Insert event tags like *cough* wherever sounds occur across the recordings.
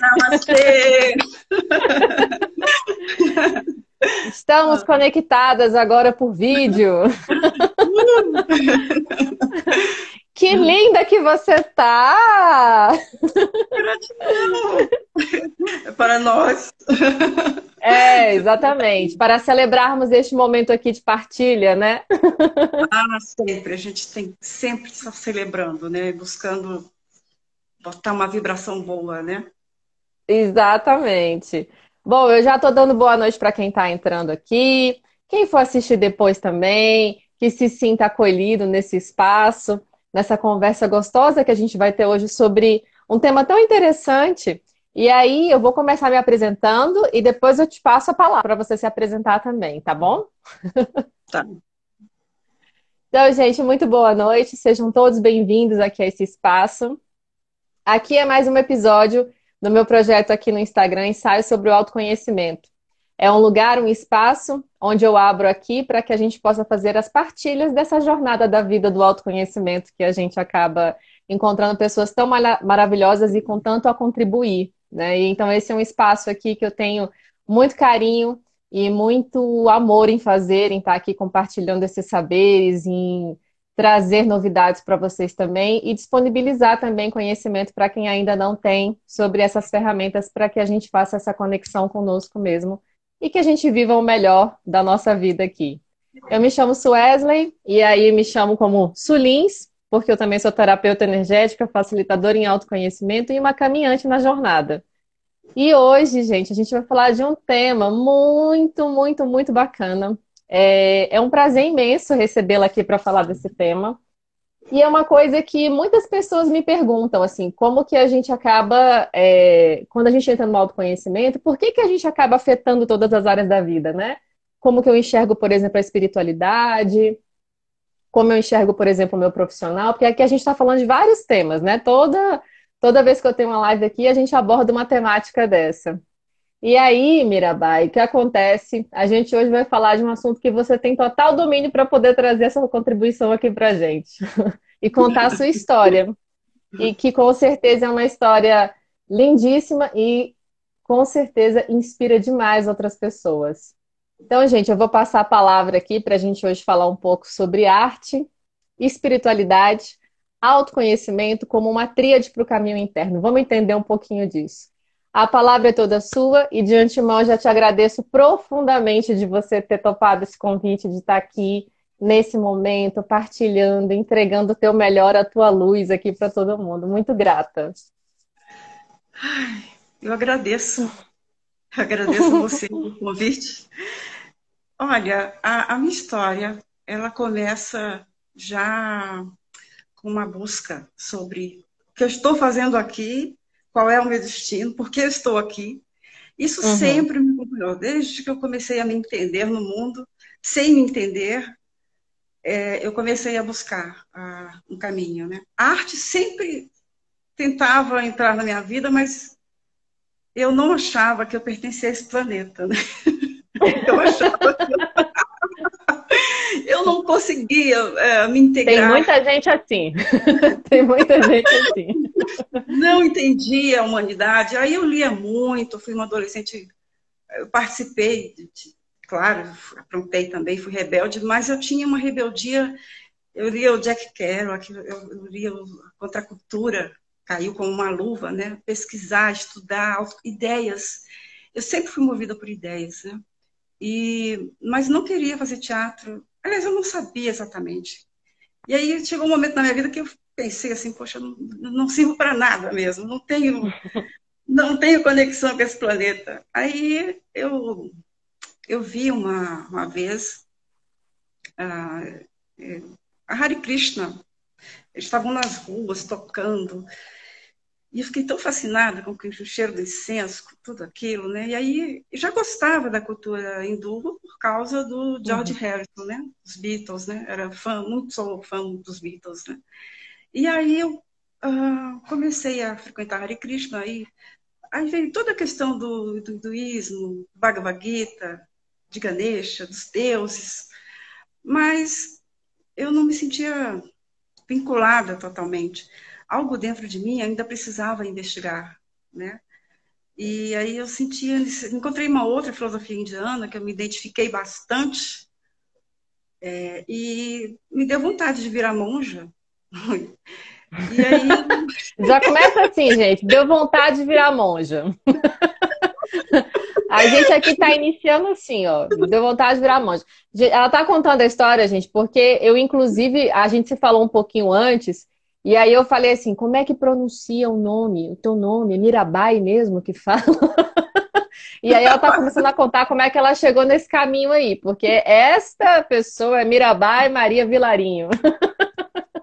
Namastê! Estamos conectadas agora por vídeo. Que linda que você tá! Gratidão! É para nós. É, exatamente. Para celebrarmos este momento aqui de partilha, né? Ah, sempre. A gente tem sempre estar celebrando, né? Buscando botar uma vibração boa, né? Exatamente. Bom, eu já estou dando boa noite para quem está entrando aqui. Quem for assistir depois também, que se sinta acolhido nesse espaço, nessa conversa gostosa que a gente vai ter hoje sobre um tema tão interessante. E aí eu vou começar me apresentando e depois eu te passo a palavra para você se apresentar também, tá bom? *laughs* Tá. Então, gente, muito boa noite. Sejam todos bem-vindos aqui a esse espaço. Aqui é mais um episódio do meu projeto aqui no Instagram, Ensaio sobre o Autoconhecimento. É um lugar, um espaço onde eu abro aqui para que a gente possa fazer as partilhas dessa jornada da vida do autoconhecimento que a gente acaba encontrando pessoas tão maravilhosas e com tanto a contribuir. Né? E, então, esse é um espaço aqui que eu tenho muito carinho e muito amor em fazer, em estar aqui compartilhando esses saberes, em trazer novidades para vocês também e disponibilizar também conhecimento para quem ainda não tem sobre essas ferramentas para que a gente faça essa conexão conosco mesmo e que a gente viva o melhor da nossa vida aqui. Eu me chamo Suesley e aí me chamo como Sulins, porque eu também sou terapeuta energética, facilitadora em autoconhecimento e uma caminhante na jornada. E hoje, gente, a gente vai falar de um tema muito, muito, muito bacana, é, é um prazer imenso recebê-la aqui para falar desse tema. E é uma coisa que muitas pessoas me perguntam, assim, como que a gente acaba, é, quando a gente entra no autoconhecimento, por que, que a gente acaba afetando todas as áreas da vida, né? Como que eu enxergo, por exemplo, a espiritualidade, como eu enxergo, por exemplo, o meu profissional, porque aqui a gente está falando de vários temas, né? Toda, toda vez que eu tenho uma live aqui, a gente aborda uma temática dessa. E aí, Mirabai, o que acontece? A gente hoje vai falar de um assunto que você tem total domínio para poder trazer essa contribuição aqui para gente *laughs* e contar a sua história. E que com certeza é uma história lindíssima e com certeza inspira demais outras pessoas. Então, gente, eu vou passar a palavra aqui para a gente hoje falar um pouco sobre arte, espiritualidade, autoconhecimento como uma tríade para o caminho interno. Vamos entender um pouquinho disso. A palavra é toda sua e de antemão já te agradeço profundamente de você ter topado esse convite de estar aqui nesse momento, partilhando, entregando o teu melhor, a tua luz aqui para todo mundo. Muito grata. Ai, eu agradeço. agradeço a *laughs* você pelo convite. Olha, a, a minha história, ela começa já com uma busca sobre o que eu estou fazendo aqui qual é o meu destino, por que eu estou aqui. Isso uhum. sempre me acompanhou, desde que eu comecei a me entender no mundo, sem me entender, é, eu comecei a buscar uh, um caminho. Né? A arte sempre tentava entrar na minha vida, mas eu não achava que eu pertencia a esse planeta. Né? *laughs* Eu achava que eu não conseguia é, me integrar. Tem muita gente assim. *laughs* Tem muita gente assim. Não entendia a humanidade. Aí eu lia muito, fui uma adolescente, eu participei, de, claro, aprontei também, fui rebelde, mas eu tinha uma rebeldia. Eu lia o Jack Kerouac, eu, eu lia a contracultura, caiu como uma luva, né? Pesquisar, estudar, ideias. Eu sempre fui movida por ideias, né? E, mas não queria fazer teatro. Aliás, eu não sabia exatamente. E aí chegou um momento na minha vida que eu pensei assim, poxa, não, não sirvo para nada mesmo, não tenho, *laughs* não tenho conexão com esse planeta. Aí eu, eu vi uma, uma vez a, a Hare Krishna, eles estavam nas ruas tocando, e eu fiquei tão fascinada com o cheiro do incenso, com tudo aquilo, né? E aí já gostava da cultura hindu por causa do George uhum. Harrison, né? Dos Beatles, né? Era fã, muito sou fã dos Beatles, né? E aí eu uh, comecei a frequentar Hare Krishna, aí, aí veio toda a questão do, do hinduísmo, Bhagavad Gita, de Ganesha, dos deuses, mas eu não me sentia vinculada totalmente algo dentro de mim ainda precisava investigar, né? E aí eu senti, encontrei uma outra filosofia indiana que eu me identifiquei bastante é, e me deu vontade de virar monja. *laughs* E aí... Já começa assim, gente, deu vontade de virar monja. A gente aqui está iniciando assim, ó. Deu vontade de virar monja. Ela está contando a história, gente, porque eu, inclusive, a gente se falou um pouquinho antes e aí eu falei assim, como é que pronuncia o nome, o teu nome? É Mirabai mesmo que fala? *laughs* e aí ela tá começando a contar como é que ela chegou nesse caminho aí, porque esta pessoa é Mirabai Maria Vilarinho.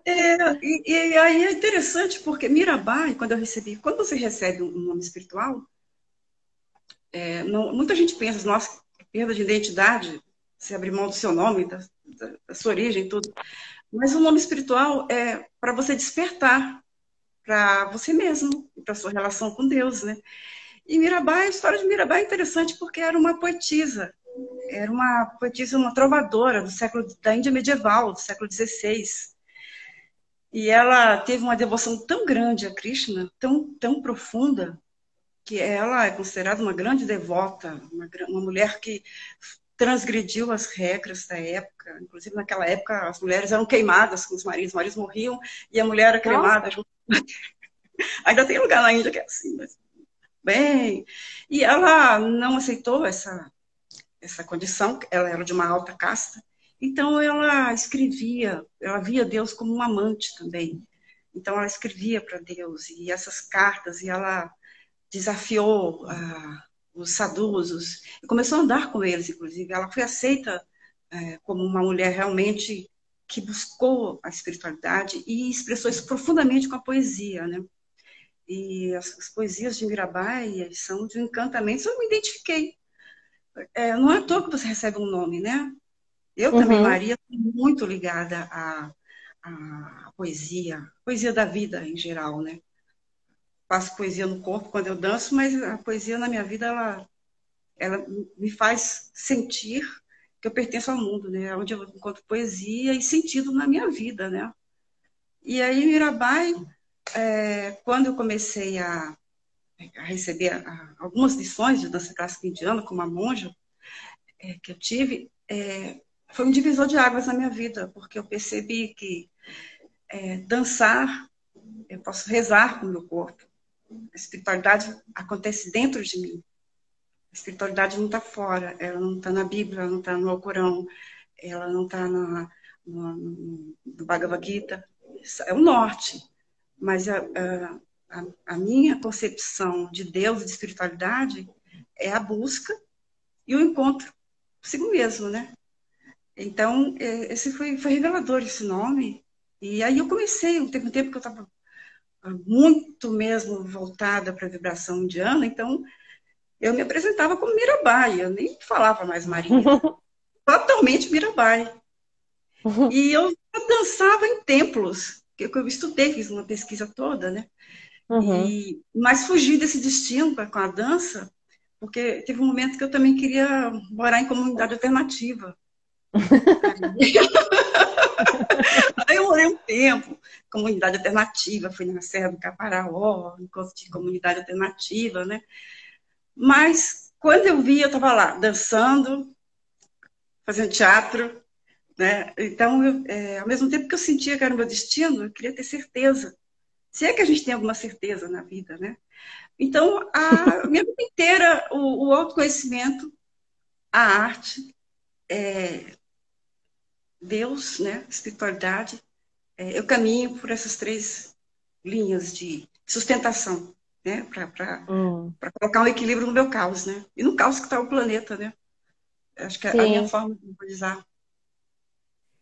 É, e, e, aí é interessante porque Mirabai, quando eu recebi, quando você recebe um nome espiritual, é, não, muita gente pensa, nossa, perda de identidade, você abrir mão do seu nome, da, da, da sua origem, tudo. Mas o nome espiritual é para você despertar para você mesmo, para sua relação com Deus, né? E Mirabai, a história de Mirabai é interessante porque era uma poetisa, era uma poetisa, uma trovadora do século da Índia medieval, do século XVI. E ela teve uma devoção tão grande a Krishna, tão tão profunda, que ela é considerada uma grande devota, uma, uma mulher que transgrediu as regras da época. Inclusive, naquela época, as mulheres eram queimadas com os maridos, os maridos morriam e a mulher era cremada. Junto... *laughs* Ainda tem lugar na Índia que é assim, mas bem. E ela não aceitou essa, essa condição, ela era de uma alta casta. Então, ela escrevia, ela via Deus como um amante também. Então, ela escrevia para Deus e essas cartas, e ela desafiou a os saduzos, e começou a andar com eles, inclusive. Ela foi aceita é, como uma mulher realmente que buscou a espiritualidade e expressou isso profundamente com a poesia, né? E as, as poesias de Mirabai são de um encantamento, eu me identifiquei. É, não é à toa que você recebe um nome, né? Eu uhum. também, Maria, muito ligada à, à poesia, poesia da vida em geral, né? Faço poesia no corpo quando eu danço, mas a poesia na minha vida ela, ela me faz sentir que eu pertenço ao mundo, né? Onde eu encontro poesia e sentido na minha vida, né? E aí Mirabai, é, quando eu comecei a, a receber a, algumas lições de dança clássica indiana com uma monja é, que eu tive, é, foi um divisor de águas na minha vida, porque eu percebi que é, dançar, eu posso rezar com o meu corpo, a espiritualidade acontece dentro de mim. A espiritualidade não está fora, ela não está na Bíblia, ela não está no Alcorão, ela não está no, no, no Bhagavad Gita. É o norte. Mas a, a, a minha concepção de Deus e de espiritualidade é a busca e o encontro consigo mesmo, né? Então, é, esse foi, foi revelador esse nome. E aí eu comecei, teve um tempo que eu estava muito mesmo voltada para a vibração indiana, então eu me apresentava como Mirabai, eu nem falava mais Maria. *laughs* Totalmente Mirabai. E eu dançava em templos, que eu estudei, fiz uma pesquisa toda, né? Uhum. E, mas fugi desse destino com a dança, porque teve um momento que eu também queria morar em comunidade alternativa. Aí eu morei um tempo, comunidade alternativa, fui na Serra do Caparaó, encontro de comunidade alternativa, né? Mas quando eu vi, eu estava lá dançando, fazendo teatro, né? Então, eu, é, ao mesmo tempo que eu sentia que era o meu destino, eu queria ter certeza. Se é que a gente tem alguma certeza na vida, né? Então, a *laughs* minha vida inteira, o, o autoconhecimento, a arte, é, Deus, né, espiritualidade, é, eu caminho por essas três linhas de sustentação, né, para hum. colocar um equilíbrio no meu caos, né, e no caos que está o planeta, né. Acho que é a minha forma de visualizar.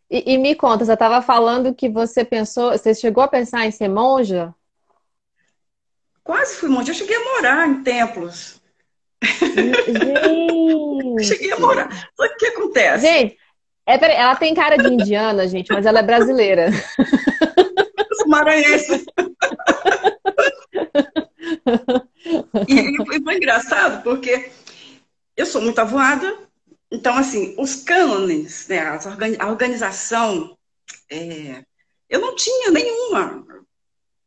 E, e, me conta, você estava falando que você pensou, você chegou a pensar em ser monja? Quase fui monja. Eu cheguei a morar em templos. *laughs* Gente. cheguei a morar. Só que o que acontece? Gente, é, peraí, ela tem cara de indiana, gente, mas ela é brasileira. Maranhense. e, e, foi engraçado, porque eu sou muito avoada, então, assim, os cânones, né, a organização, é, eu não tinha nenhuma,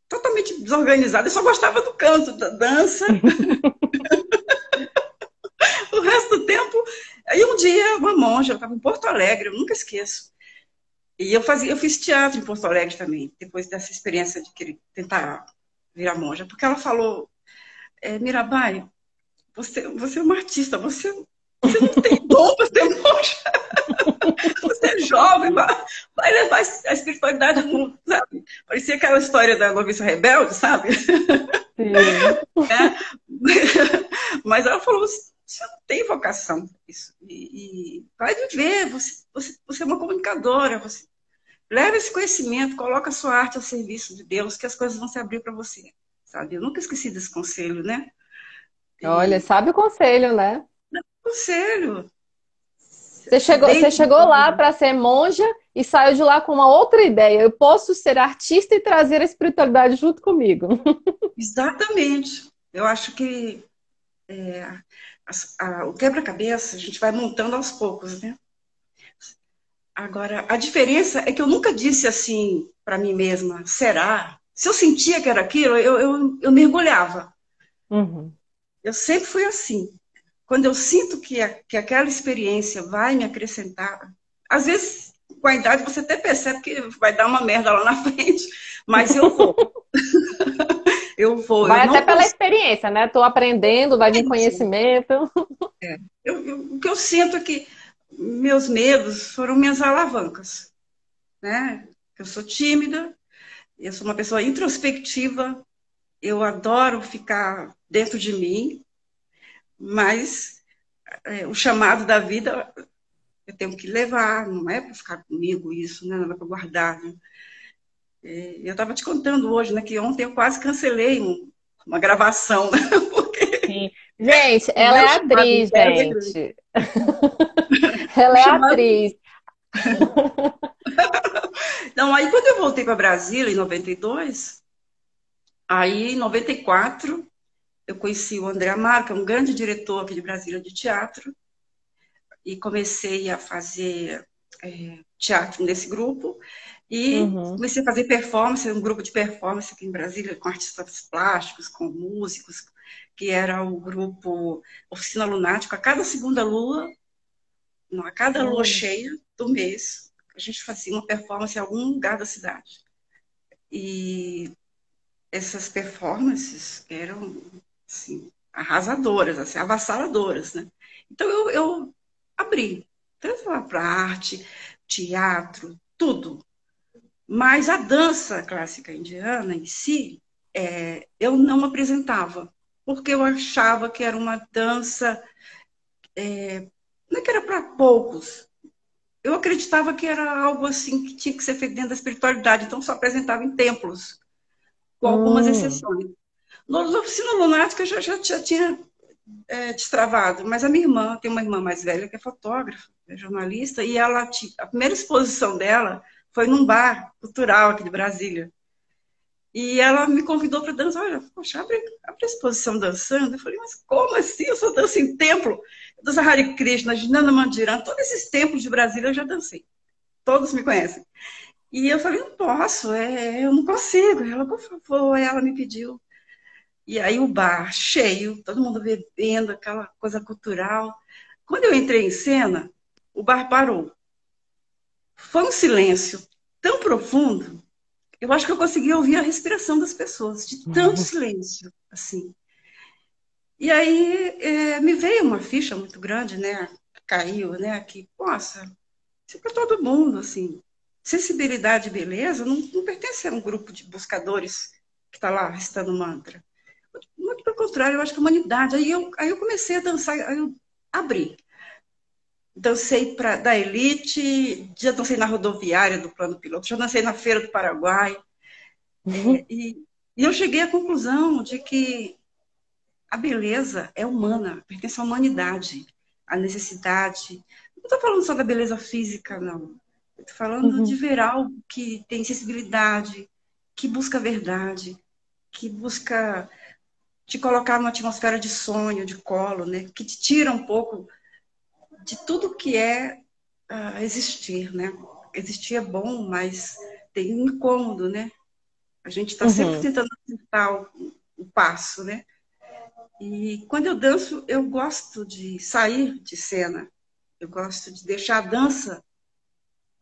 totalmente desorganizada, eu só gostava do canto, da dança. *laughs* o resto do tempo dia, uma monja, eu estava em Porto Alegre, eu nunca esqueço. E eu, fazia, eu fiz teatro em Porto Alegre também, depois dessa experiência de querer tentar virar monja, porque ela falou, é, Mirabai, você, você é uma artista, você, você não tem *laughs* dom para ser monja. *laughs* você é jovem, vai, vai levar a espiritualidade ao mundo, sabe? Parecia aquela história da noviça rebelde, sabe? *laughs* É. Mas ela falou, você não tem vocação para isso. E, e, vai viver, você, você, você é uma comunicadora, você leva esse conhecimento, coloca a sua arte ao serviço de Deus, que as coisas vão se abrir para você. Sabe? Eu nunca esqueci desse conselho, né? E... Olha, sabe o conselho, né? Conselho. Você chegou, você chegou lá para ser monja e saiu de lá com uma outra ideia. Eu posso ser artista e trazer a espiritualidade junto comigo. *laughs* Exatamente. Eu acho que é, a, o quebra-cabeça a gente vai montando aos poucos, né? Agora, a diferença é que eu nunca disse assim para mim mesma, será? Se eu sentia que era aquilo, eu, eu, eu mergulhava. Uhum. Eu sempre fui assim. Quando eu sinto que, a, que aquela experiência vai me acrescentar, às vezes, com a idade, você até percebe que vai dar uma merda lá na *laughs* frente, mas eu vou. *laughs* eu vou. Vai eu até pela experiência, né? Estou aprendendo, vai vir conhecimento. É. Eu, eu, o que eu sinto é que meus medos foram minhas alavancas. Né? Eu sou tímida, eu sou uma pessoa introspectiva, eu adoro ficar dentro de mim, mas é, o chamado da vida eu tenho que levar, não é para ficar comigo isso, né? não é para guardar. Né? É, eu estava te contando hoje, né, que ontem eu quase cancelei um, uma gravação, né? *laughs* Porque... Sim. Gente, ela é atriz, gente. *laughs* ela é atriz. *laughs* Então, aí quando eu voltei para Brasília, em 92, aí em 94, eu conheci o André que é um grande diretor aqui de Brasília de teatro, e comecei a fazer é, teatro nesse grupo. E uhum. comecei a fazer performance, um grupo de performance aqui em Brasília, com artistas plásticos, com músicos, que era o grupo Oficina Lunática. A cada segunda lua, não, a cada lua uhum. cheia do mês, a gente fazia uma performance em algum lugar da cidade. E essas performances eram assim, arrasadoras, assim, avassaladoras, né? Então eu, eu abri, tanto para arte, teatro, tudo. Mas a dança clássica indiana em si, é, eu não apresentava, porque eu achava que era uma dança, é, não é que era para poucos. Eu acreditava que era algo assim que tinha que ser feito dentro da espiritualidade, então só apresentava em templos, com algumas hum. exceções. Na oficina lunática já, já, já tinha é, destravado, mas a minha irmã, tem uma irmã mais velha que é fotógrafa, é jornalista, e ela, a primeira exposição dela foi num bar cultural aqui de Brasília. E ela me convidou para dançar. Olha, poxa, abre, abre a exposição dançando. Eu falei, mas como assim? Eu só danço em templo. Eu danço Hare Krishna, Ginana Mandiran, todos esses templos de Brasília eu já dancei. Todos me conhecem. E eu falei, não posso, é, eu não consigo. Ela, por favor, ela me pediu. E aí o bar cheio, todo mundo bebendo, aquela coisa cultural. Quando eu entrei em cena, o bar parou. Foi um silêncio tão profundo, eu acho que eu consegui ouvir a respiração das pessoas, de tanto uhum. silêncio, assim. E aí é, me veio uma ficha muito grande, né? Caiu, né? Que, nossa, isso é para todo mundo, assim. Sensibilidade e beleza não, não pertence a um grupo de buscadores que está lá recitando mantra. Muito pelo contrário, eu acho que a humanidade. Aí eu, aí eu comecei a dançar, aí eu abri dancei pra, da elite, já dancei na rodoviária do plano piloto, já dancei na feira do Paraguai. Uhum. E, e, eu cheguei à conclusão de que a beleza é humana, pertence à humanidade, à necessidade. Não estou falando só da beleza física, não. Estou falando uhum. de ver algo que tem sensibilidade, que busca a verdade, que busca te colocar numa atmosfera de sonho, de colo, né? que te tira um pouco de tudo que é uh, existir, né? Existir é bom, mas tem um incômodo, né? A gente está uhum. sempre tentando acertar o, o passo, né? E quando eu danço, eu gosto de sair de cena. Eu gosto de deixar a dança.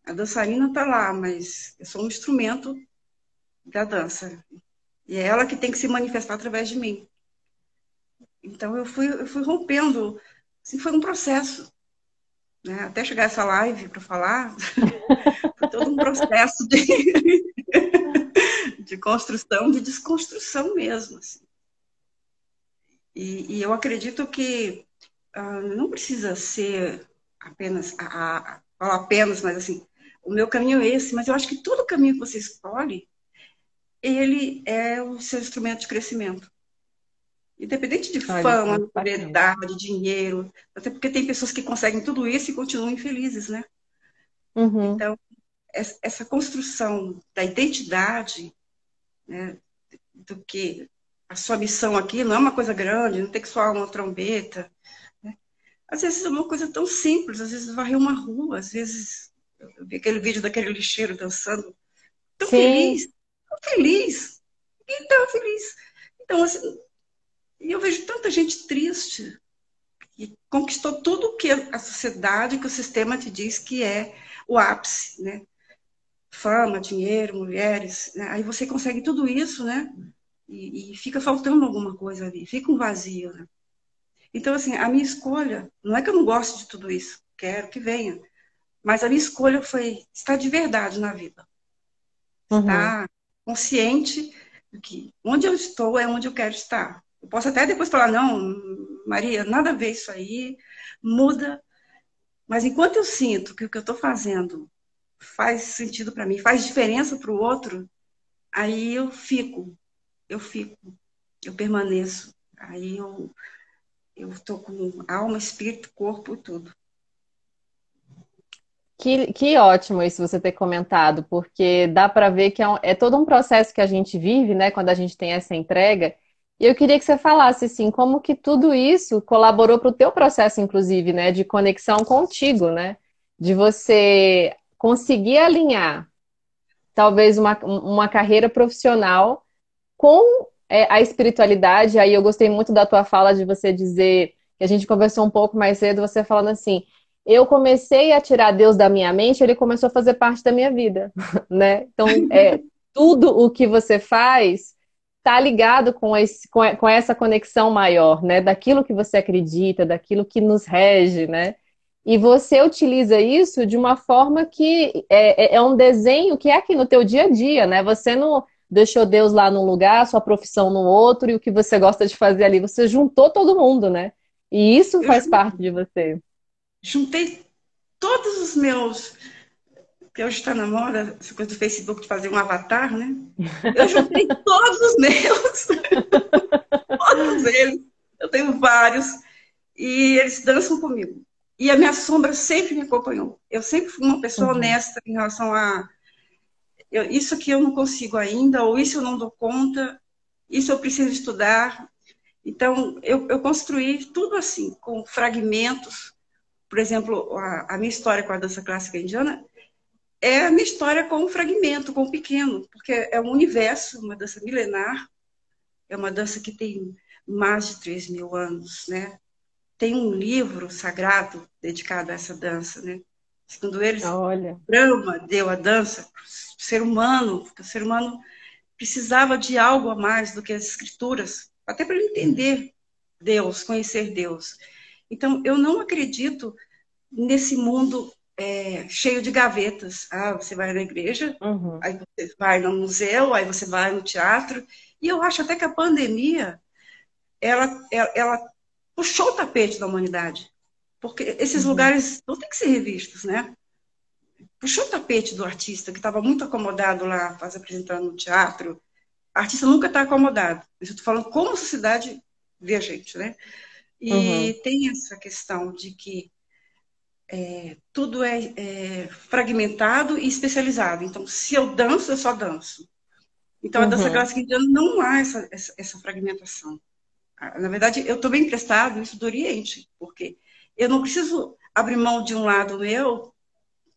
A dançarina está lá, mas eu sou um instrumento da dança. E é ela que tem que se manifestar através de mim. Então eu fui, eu fui rompendo. Assim, foi um processo. Né? Até chegar essa live para falar, *laughs* foi todo um processo de, *laughs* de construção, de desconstrução mesmo. Assim. E, e, eu acredito que uh, não precisa ser apenas, a, a, apenas, mas assim, o meu caminho é esse, mas eu acho que todo caminho que você escolhe, ele é o seu instrumento de crescimento. Independente de fama, notoriedade, dinheiro, até porque tem pessoas que conseguem tudo isso e continuam infelizes, né? Uhum. Então, essa construção da identidade, né, do que a sua missão aqui não é uma coisa grande, não tem que soar uma trombeta. Né? Às vezes é uma coisa tão simples, às vezes varrer uma rua, às vezes eu vi aquele vídeo daquele lixeiro dançando, tão Sim. feliz, tão feliz, e tão feliz. Então, assim, eu vejo tanta gente triste, que conquistou tudo que a sociedade, que o sistema te diz que é o ápice, né? Fama, dinheiro, mulheres, né? aí você consegue tudo isso, né? E, e, fica faltando alguma coisa ali, fica um vazio, né? Então, assim, a minha escolha, não é que eu não gosto de tudo isso, quero que venha, mas a minha escolha foi estar de verdade na vida. Uhum. Estar consciente de que onde eu estou é onde eu quero estar. Eu posso até depois falar, não, Maria, nada a ver isso aí, muda. Mas enquanto eu sinto que o que eu estou fazendo faz sentido para mim, faz diferença para o outro, aí eu fico eu fico, eu permaneço. Aí eu eu estou com alma, espírito, corpo, tudo. Que, que ótimo isso você ter comentado, porque dá para ver que é, um, é, todo um processo que a gente vive, né, quando a gente tem essa entrega. E eu queria que você falasse, assim, como que tudo isso colaborou para o teu processo, inclusive, né, de conexão contigo, né, de você conseguir alinhar talvez uma, uma carreira profissional com é, a espiritualidade, aí eu gostei muito da tua fala de você dizer, que a gente conversou um pouco mais cedo, você falando assim, eu comecei a tirar Deus da minha mente, ele começou a fazer parte da minha vida, *laughs* né? Então, é, *laughs* tudo o que você faz está ligado com, esse, com essa conexão maior, né? Daquilo que você acredita, daquilo que nos rege, né? E você utiliza isso de uma forma que é, é, é um desenho que é aqui no teu dia a dia, né? Você não deixou Deus lá num lugar, sua profissão no outro e o que você gosta de fazer ali. Você juntou todo mundo, né? E isso faz parte de você. Juntei todos os meus. Que hoje está na moda, essa coisa do Facebook de fazer um avatar, né? Eu juntei *laughs* todos os meus. *laughs* todos eles. Eu tenho vários. E eles dançam comigo. E a minha sombra sempre me acompanhou. Eu sempre fui uma pessoa uhum. honesta em relação a eu, isso aqui eu não consigo ainda, ou isso eu não dou conta, isso eu preciso estudar. Então, eu, eu construí tudo assim, com fragmentos. Por exemplo, a, a minha história com a dança clássica indiana é a minha história com um fragmento, com um pequeno, porque é um universo, uma dança milenar, é uma dança que tem mais de 3 mil anos, né? Tem um livro sagrado dedicado a essa dança, né? Segundo eles, Olha. Brahma deu a dança para o ser humano, porque o ser humano precisava de algo a mais do que as escrituras, até para ele entender Deus, conhecer Deus. Então, eu não acredito nesse mundo é, cheio de gavetas. Ah, você vai na igreja, uhum. aí você vai no museu, aí você vai no teatro. E eu acho até que a pandemia, ela, ela, ela puxou o tapete da humanidade. Porque esses uhum. lugares não têm que ser revistos, né? Puxou o tapete do artista, que estava muito acomodado lá, faz apresentando no teatro. O artista nunca está acomodado. Eu estou falando como a sociedade vê a gente, né? E uhum. tem essa questão de que é, tudo é, é, fragmentado e especializado. Então, se eu danço, eu só danço. Então, a dança uhum. clássica indiana não há essa, essa, essa fragmentação. Ah, na verdade, eu estou bem emprestado isso do Oriente, porque eu não preciso abrir mão de um lado meu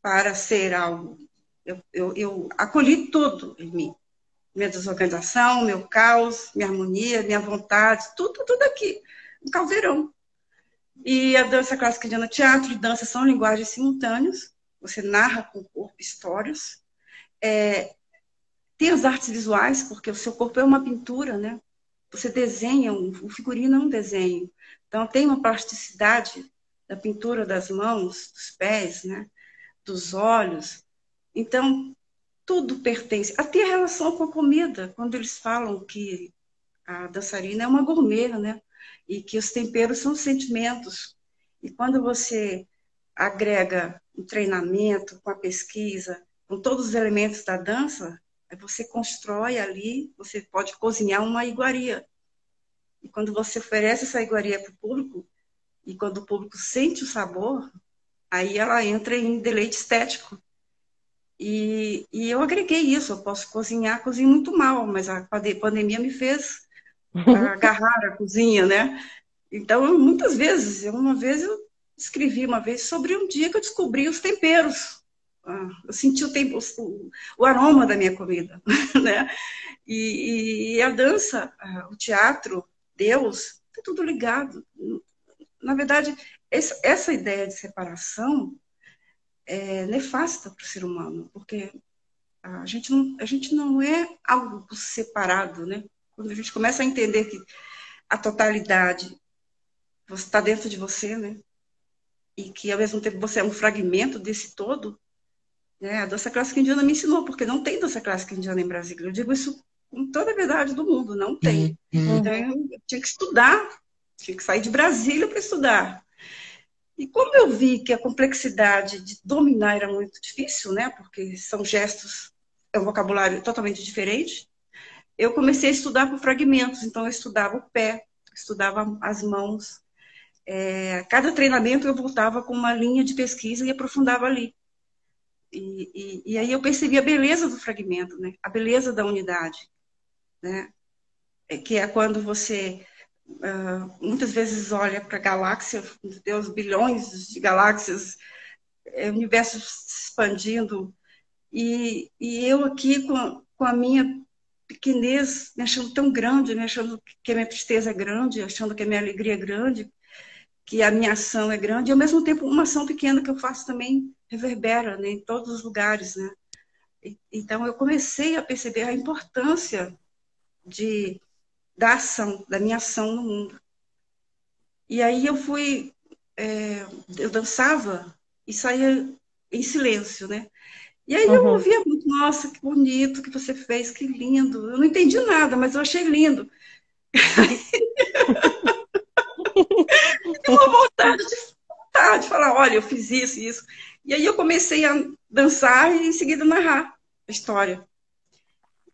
para ser algo. Eu, eu, eu acolhi tudo em mim. Minha desorganização, meu caos, minha harmonia, minha vontade, tudo, tudo aqui. Um caldeirão. E a dança clássica indiana, teatro e dança são linguagens simultâneas. Você narra com o corpo histórias. É, tem as artes visuais, porque o seu corpo é uma pintura, né? Você desenha, um, o figurino é um desenho. Então, tem uma plasticidade da pintura das mãos, dos pés, né? dos olhos. Então, tudo pertence. Até a relação com a comida, quando eles falam que a dançarina é uma gourmet, né? E que os temperos são sentimentos. E quando você agrega o treinamento com a pesquisa, com todos os elementos da dança, você constrói ali, você pode cozinhar uma iguaria. E quando você oferece essa iguaria para o público, e quando o público sente o sabor, aí ela entra em deleite estético. E, e eu agreguei isso, eu posso cozinhar, cozinho muito mal, mas a pandemia me fez agarrar a cozinha, né? Então, muitas vezes, uma vez eu escrevi uma vez sobre um dia que eu descobri os temperos. Ah, eu senti o, tempo, o, aroma da minha comida, *laughs* né? E, e, a dança, ah, o teatro, Deus, está tudo ligado. Na verdade, essa, essa ideia de separação é nefasta para o ser humano, porque a gente, não, a gente não é algo separado, né? Quando a gente começa a entender que a totalidade está dentro de você, né? E que ao mesmo tempo você é um fragmento desse todo, né? A dança clássica indiana me ensinou, porque não tem dança clássica indiana em Brasília. Eu digo isso com toda a verdade do mundo, não tem. Uhum. Então eu tinha que estudar, tinha que sair de Brasília para estudar. E como eu vi que a complexidade de dominar era muito difícil, né? Porque são gestos, é um vocabulário totalmente diferente eu comecei a estudar por fragmentos. Então, eu estudava o pé, estudava as mãos. É, cada treinamento eu voltava com uma linha de pesquisa e aprofundava ali. E, e, e, aí eu percebi a beleza do fragmento, né? a beleza da unidade. Né? É, que é quando você uh, muitas vezes olha para a galáxia, Deus, bilhões de galáxias, é, universo se expandindo, e, e eu aqui com, com a minha pequenez, me achando tão grande, me achando que a minha tristeza é grande, achando que a minha alegria é grande, que a minha ação é grande, e ao mesmo tempo uma ação pequena que eu faço também reverbera né, em todos os lugares. Né? Então eu comecei a perceber a importância de, da ação, da minha ação no mundo. E aí eu fui, é, eu dançava e saía em silêncio, né? E aí uhum. eu ouvia muito, nossa, que bonito que você fez, que lindo. Eu não entendi nada, mas eu achei lindo. *laughs* uma vontade de, vontade de falar, olha, eu fiz isso e isso. E aí eu comecei a dançar e em seguida narrar a história.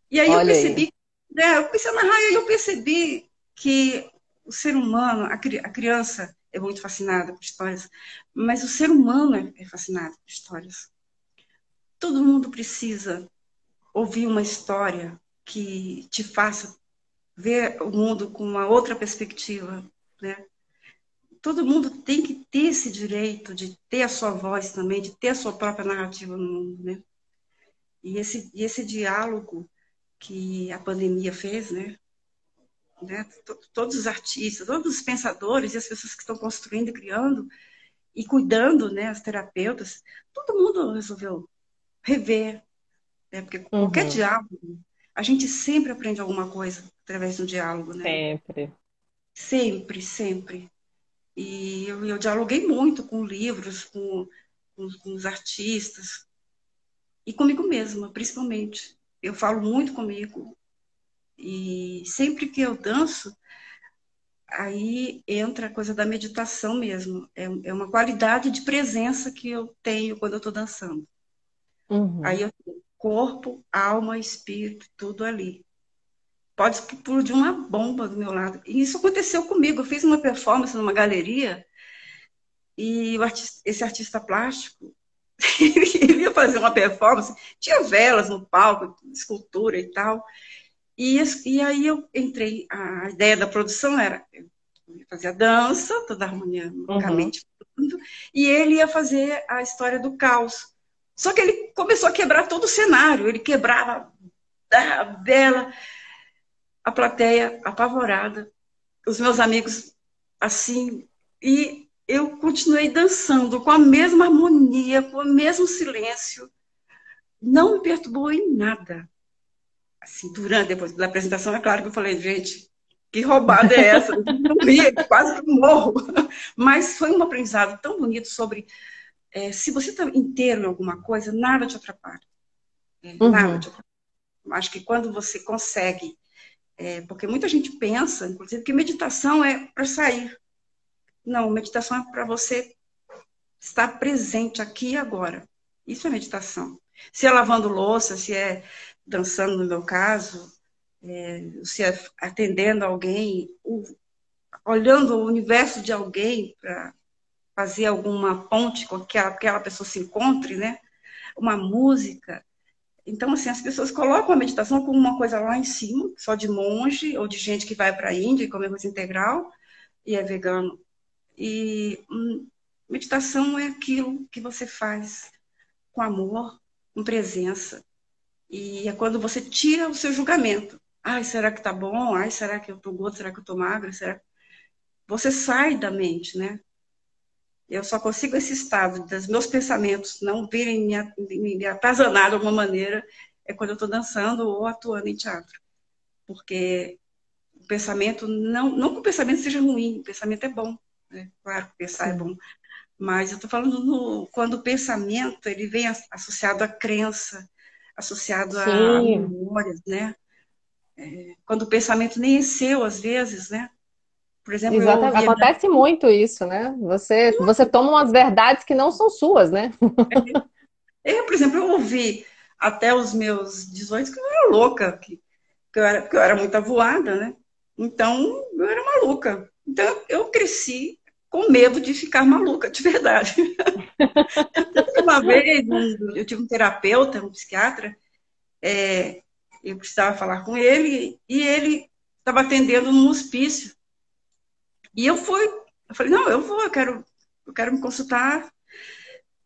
E aí olha eu percebi, aí. Né, eu comecei a narrar e aí eu percebi que o ser humano, a, a criança é muito fascinada por histórias, mas o ser humano é, é fascinado por histórias. Todo mundo precisa ouvir uma história que te faça ver o mundo com uma outra perspectiva, né? Todo mundo tem que ter esse direito de ter a sua voz também, de ter a sua própria narrativa no mundo, né? E esse, e esse diálogo que a pandemia fez, né? né? Todos os artistas, todos os pensadores e as pessoas que estão construindo e criando e cuidando, né? As terapeutas, todo mundo resolveu rever. Né? Porque uhum. qualquer diálogo, a gente sempre aprende alguma coisa através do diálogo, né? Sempre. Sempre, sempre. E eu, eu dialoguei muito com livros, com, com, com os artistas, e comigo mesma, principalmente. Eu falo muito comigo. E sempre que eu danço, aí entra a coisa da meditação mesmo. É, é uma qualidade de presença que eu tenho quando eu estou dançando. Uhum. Aí eu tenho corpo, alma, espírito, tudo ali. Pode explodir uma bomba do meu lado. E isso aconteceu comigo. Eu fiz uma performance numa galeria e artista, esse artista plástico *laughs* ele ia fazer uma performance, tinha velas no palco, escultura e tal. E, e aí eu entrei, a ideia da produção era fazer a dança, toda a harmonia, uhum. e ele ia fazer a história do caos. Só que ele começou a quebrar todo o cenário, ele quebrava a bela, a plateia apavorada, os meus amigos assim, e eu continuei dançando com a mesma harmonia, com o mesmo silêncio. Não me perturbou em nada. Assim, durante, depois da apresentação, é claro que eu falei, gente, que roubada é essa? Eu não vi, quase morro. *laughs* Mas foi um aprendizado tão bonito sobre é, se você está inteiro em alguma coisa, nada te atrapalha. É, uhum. Nada te atrapalha. Acho que quando você consegue, é, porque muita gente pensa, inclusive, que meditação é para sair. Não, meditação é para você estar presente aqui e agora. Isso é meditação. Se é lavando louça, se é dançando, no meu caso, é, se é atendendo alguém, olhando o universo de alguém para fazer alguma ponte com que aquela pessoa se encontre, né? Uma música. Então, assim, as pessoas colocam a meditação como uma coisa lá em cima, só de monge ou de gente que vai para a Índia e come arroz integral e é vegano. E hum, meditação é aquilo que você faz com amor, com presença. E é quando você tira o seu julgamento. Ai, será que tá bom? Ai, será que eu tô gordo? Será que eu tô magra? Será Você sai da mente, né? Eu só consigo esse estado dos meus pensamentos não virem me, me atazanar de alguma maneira é quando eu estou dançando ou atuando em teatro. Porque o pensamento, não, não que o pensamento seja ruim, o pensamento é bom. Né? Claro que pensar é bom. Mas eu estou falando no, quando o pensamento ele vem associado à crença, associado Sim. a memórias, né? É, quando o pensamento nem é seu, às vezes, né? Por exemplo, Exatamente. Acontece muito isso, né? Você, você toma umas verdades que não são suas, né? *laughs* É, eu, por exemplo, eu ouvi até os meus 18 que eu era louca, que, que, eu, era, que eu era muito avoada, né? Então, eu era maluca. Então, eu cresci com medo de ficar maluca, de verdade. Uma vez, eu tive um terapeuta, um psiquiatra, é, eu precisava falar com ele, e ele estava atendendo num hospício. E eu fui, eu falei, não, eu vou, eu quero, eu quero me consultar.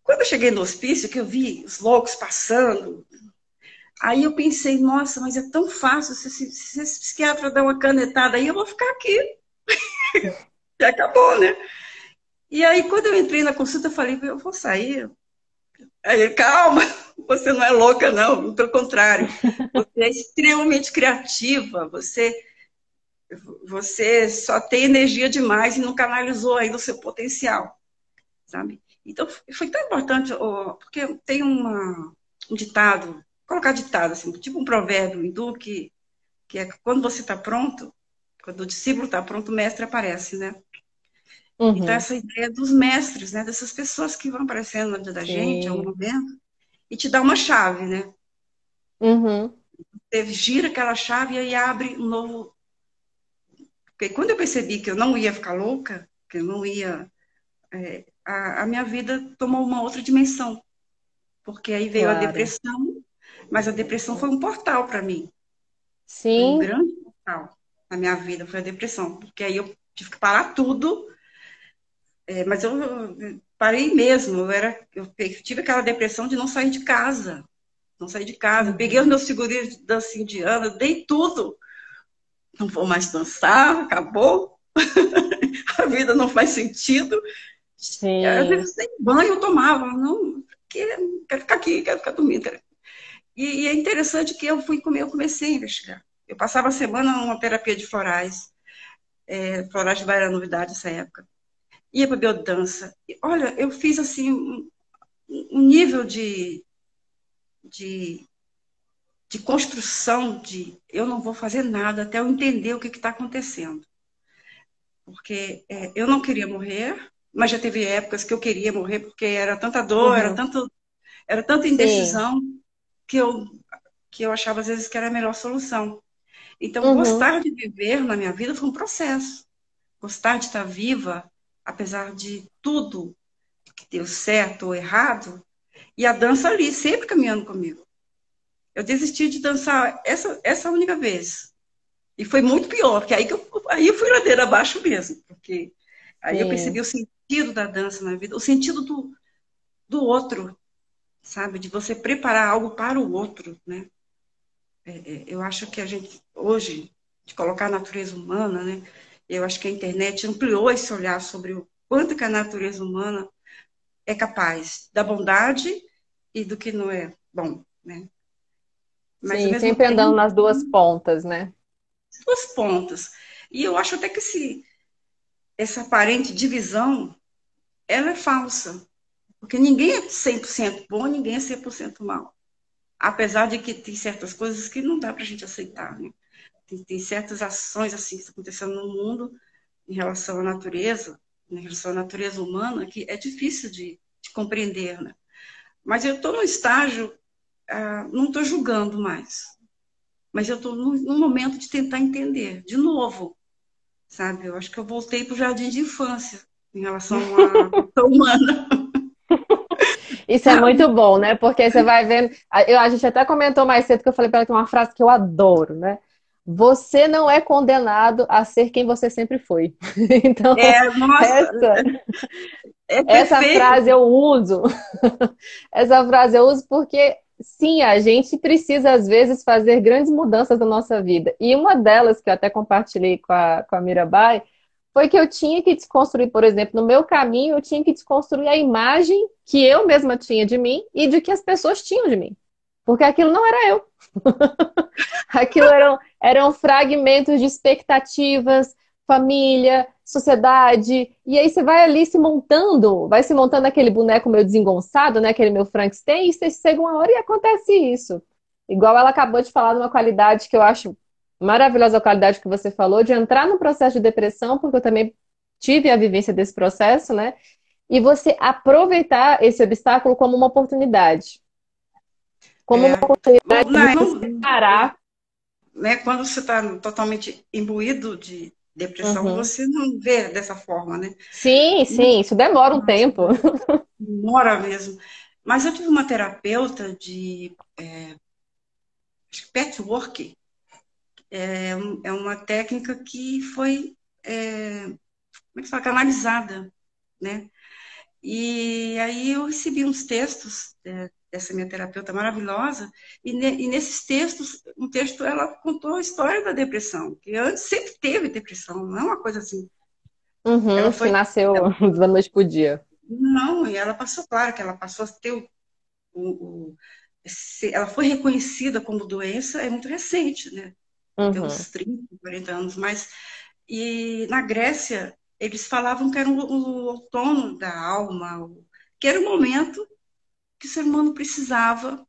Quando eu cheguei no hospício, que eu vi os loucos passando, aí eu pensei, nossa, mas é tão fácil, se, se, se esse psiquiatra der uma canetada aí, eu vou ficar aqui. *laughs* e acabou, né? E aí, quando eu entrei na consulta, eu falei, eu vou sair. Aí, calma, você não é louca, não, pelo contrário. Você é extremamente criativa, você, você só tem energia demais e não canalizou ainda o seu potencial, sabe? Então, foi tão importante, porque tem uma, um ditado, colocar ditado, assim, tipo um provérbio hindu, que, que é quando você está pronto, quando o discípulo está pronto, o mestre aparece, né? Uhum. Então, essa ideia dos mestres, né? Dessas pessoas que vão aparecendo na vida da Sim. gente, em algum momento, e te dá uma chave, né? Uhum. Você gira aquela chave e aí abre um novo. Porque quando eu percebi que eu não ia ficar louca, que eu não ia. É, a, a, minha vida tomou uma outra dimensão. Porque aí veio claro. a depressão, mas a depressão foi um portal para mim. Sim. Foi um grande portal na minha vida, foi a depressão. Porque aí eu tive que parar tudo é, mas eu parei mesmo, eu, era, eu tive aquela depressão de não sair de casa. Não sair de casa. peguei os meus figurinos de dança indiana, dei tudo. Não vou mais dançar, acabou. *laughs* a vida não faz sentido. Sim. Às vezes nem banho eu tomava. Não, quero ficar aqui, quero ficar dormindo. E, e, é interessante que eu fui eu comecei a investigar. Eu passava a semana numa terapia de florais. É, florais de Bahia novidade nessa época ia para biodança. Olha, eu fiz assim um, um nível de, de, de construção de eu não vou fazer nada até eu entender o que está acontecendo. Porque é, eu não queria morrer, mas já teve épocas que eu queria morrer porque era tanta dor, uhum. era, tanto, era tanta indecisão que eu, que eu achava às vezes que era a melhor solução. Então, uhum. gostar de viver na minha vida foi um processo. Gostar de estar viva apesar de tudo que deu certo ou errado, e a dança ali, sempre caminhando comigo. Eu desisti de dançar essa, essa única vez. E foi muito pior, porque aí, que eu, aí eu fui ladeira abaixo mesmo, porque aí Sim. eu percebi o sentido da dança na vida, o sentido do, do outro, sabe? De você preparar algo para o outro, né? É, é, eu acho que a gente, hoje, de colocar a natureza humana, né? Eu acho que a internet ampliou esse olhar sobre o, quanto que a natureza humana é capaz da bondade e do que não é bom, né? Mas, Sim, sempre tempo, andando nas duas pontas, né? Duas pontas. E eu acho até que esse, essa aparente divisão, ela é falsa. Porque ninguém é 100% bom, ninguém é 100% mal. Apesar de que tem certas coisas que não dá para a gente aceitar, né? Tem, tem, certas ações assim acontecendo no mundo em relação à natureza, em relação à natureza humana, que é difícil de, de compreender, né? Mas eu estou no estágio, ah, não estou julgando mais, mas eu estou no, momento de tentar entender, de novo, sabe? Eu acho que eu voltei para o jardim de infância em relação à *laughs* humana. Isso é muito bom, né? Porque você vai vendo. Eu, a gente até comentou mais cedo que eu falei para ela que é uma frase que eu adoro, né? Você não é condenado a ser quem você sempre foi. *laughs* Então, é, nossa, essa, é essa frase eu uso. *laughs* essa frase eu uso porque, sim, a gente precisa, às vezes, fazer grandes mudanças na nossa vida. E uma delas, que eu até compartilhei com a, com a Mirabai, foi que eu tinha que desconstruir, por exemplo, no meu caminho, eu tinha que desconstruir a imagem que eu mesma tinha de mim e de que as pessoas tinham de mim. Porque aquilo não era eu. *laughs* aquilo eram, eram fragmentos de expectativas, família, sociedade. E aí você vai ali se montando, vai se montando aquele boneco meio desengonçado, né? Aquele meu Frankenstein, e você chega uma hora e acontece isso. Igual ela acabou de falar de uma qualidade que eu acho maravilhosa a qualidade que você falou, de entrar no processo de depressão, porque eu também tive a vivência desse processo, né? E você aproveitar esse obstáculo como uma oportunidade como é. uma oportunidade não, de parar. Né, quando você está totalmente imbuído de depressão, uhum. você não vê dessa forma, né? Sim, sim, isso demora um tempo. Demora mesmo. Mas eu tive uma terapeuta de é, patchwork, é, é uma técnica que foi é, como é que fala, canalizada, né? E aí eu recebi uns textos é, dessa minha terapeuta maravilhosa, e, ne, e, nesses textos, um texto, ela contou a história da depressão, que antes sempre teve depressão, não é uma coisa assim. Uhum, ela foi, nasceu ela, *laughs* da noite pro dia. Não, e ela passou, claro, que ela passou a ter o, o, o ela foi reconhecida como doença, é muito recente, né? Uhum. Tem uns 30, 40 anos, mas e na Grécia eles falavam que era o, o outono da alma, que era o momento que o ser humano precisava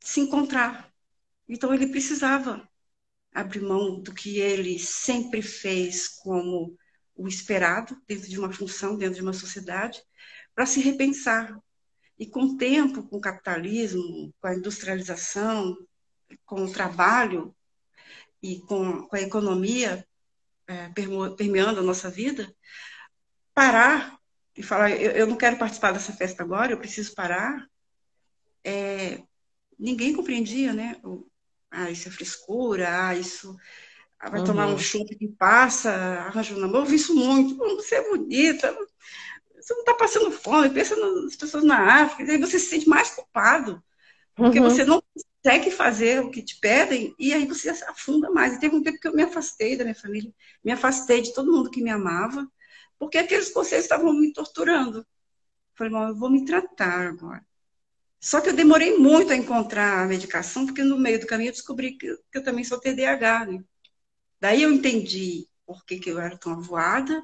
se encontrar. Então ele precisava abrir mão do que ele sempre fez como o esperado dentro de uma função, dentro de uma sociedade, para se repensar. E com o tempo, com o capitalismo, com a industrialização, com o trabalho e com, com a economia é, permeando a nossa vida, parar e falar: eu, eu não quero participar dessa festa agora, eu preciso parar é, ninguém compreendia, né? Ah, isso é frescura, ah, isso ah, vai uhum. tomar um chope que passa, arranja um namoro. Eu vi isso muito. Você é bonita, você não está passando fome, pensa nas pessoas na África, e aí você se sente mais culpado, porque uhum. você não consegue fazer o que te pedem, e aí você afunda mais. E teve um tempo que eu me afastei da minha família, me afastei de todo mundo que me amava, porque aqueles conselhos estavam me torturando. Falei, bom, eu vou me tratar agora. Só que eu demorei muito a encontrar a medicação, porque no meio do caminho eu descobri que, que eu também sou TDAH, né? Daí eu entendi por que, que eu era tão avoada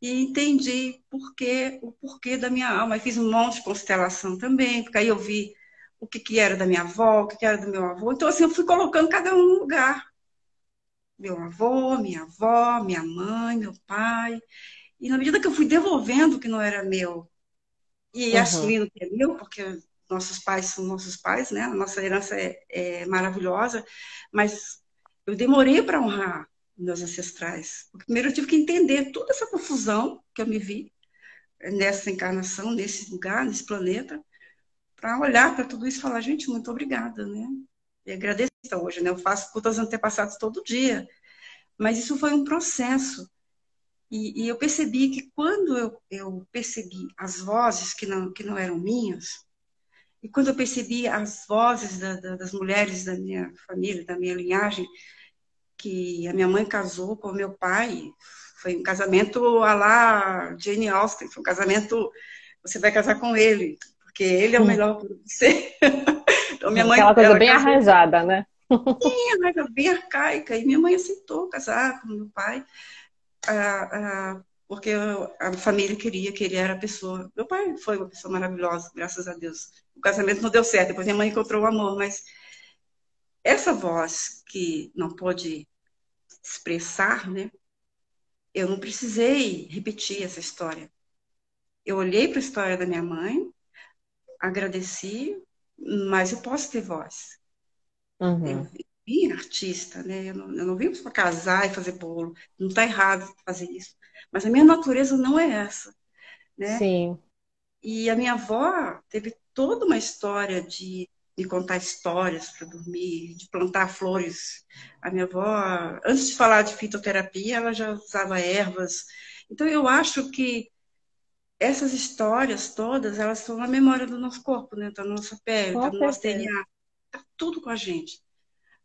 e entendi o porquê da minha alma. Fiz um monte de constelação também, porque aí eu vi o que, que era da minha avó, o que, que era do meu avô. Então, assim, eu fui colocando cada um no lugar. Meu avô, minha avó, minha mãe, meu pai. E na medida que eu fui devolvendo o que não era meu e uhum. assumindo que é meu, porque nossos pais são nossos pais, né? A nossa herança é, é maravilhosa, mas eu demorei para honrar meus ancestrais. Primeiro eu tive que entender toda essa confusão que eu me vi nessa encarnação, nesse lugar, nesse planeta, para olhar para tudo isso e falar, gente, muito obrigada, né? E agradeço hoje, né? Eu faço cultas antepassados todo dia. Mas isso foi um processo. E, e eu percebi que quando eu, eu as vozes que não, que não eram minhas, e quando eu percebi as vozes da, da, das mulheres da minha família, da minha linhagem, que a minha mãe casou com o meu pai, Foi um casamento a lá Jane Austen, foi um casamento, você vai casar com ele, porque ele é o melhor para você. *laughs* então, minha mãe. Aquela coisa bem casou... arranjada, né? *laughs* Sim, bem arcaica. E minha mãe aceitou casar com meu pai, porque a família queria que ele era a pessoa. Meu pai foi uma pessoa maravilhosa, graças a Deus. O casamento não deu certo, depois minha mãe encontrou o amor, mas essa voz que não pôde expressar, né? Eu não precisei repetir essa história. Eu olhei para a história da minha mãe, agradeci, mas eu posso ter voz. Uhum. Eu vim artista, né? Eu não, eu não vim para casar e fazer bolo. Não está errado fazer isso. Mas a minha natureza não é essa, né? Sim. E a minha avó teve toda uma história de me contar histórias para dormir, de plantar flores. A minha avó, antes de falar de fitoterapia, ela já usava ervas. Então eu acho que essas histórias todas, elas são na memória do nosso corpo, né? Na nossa pele, no nosso DNA, tá tudo com a gente.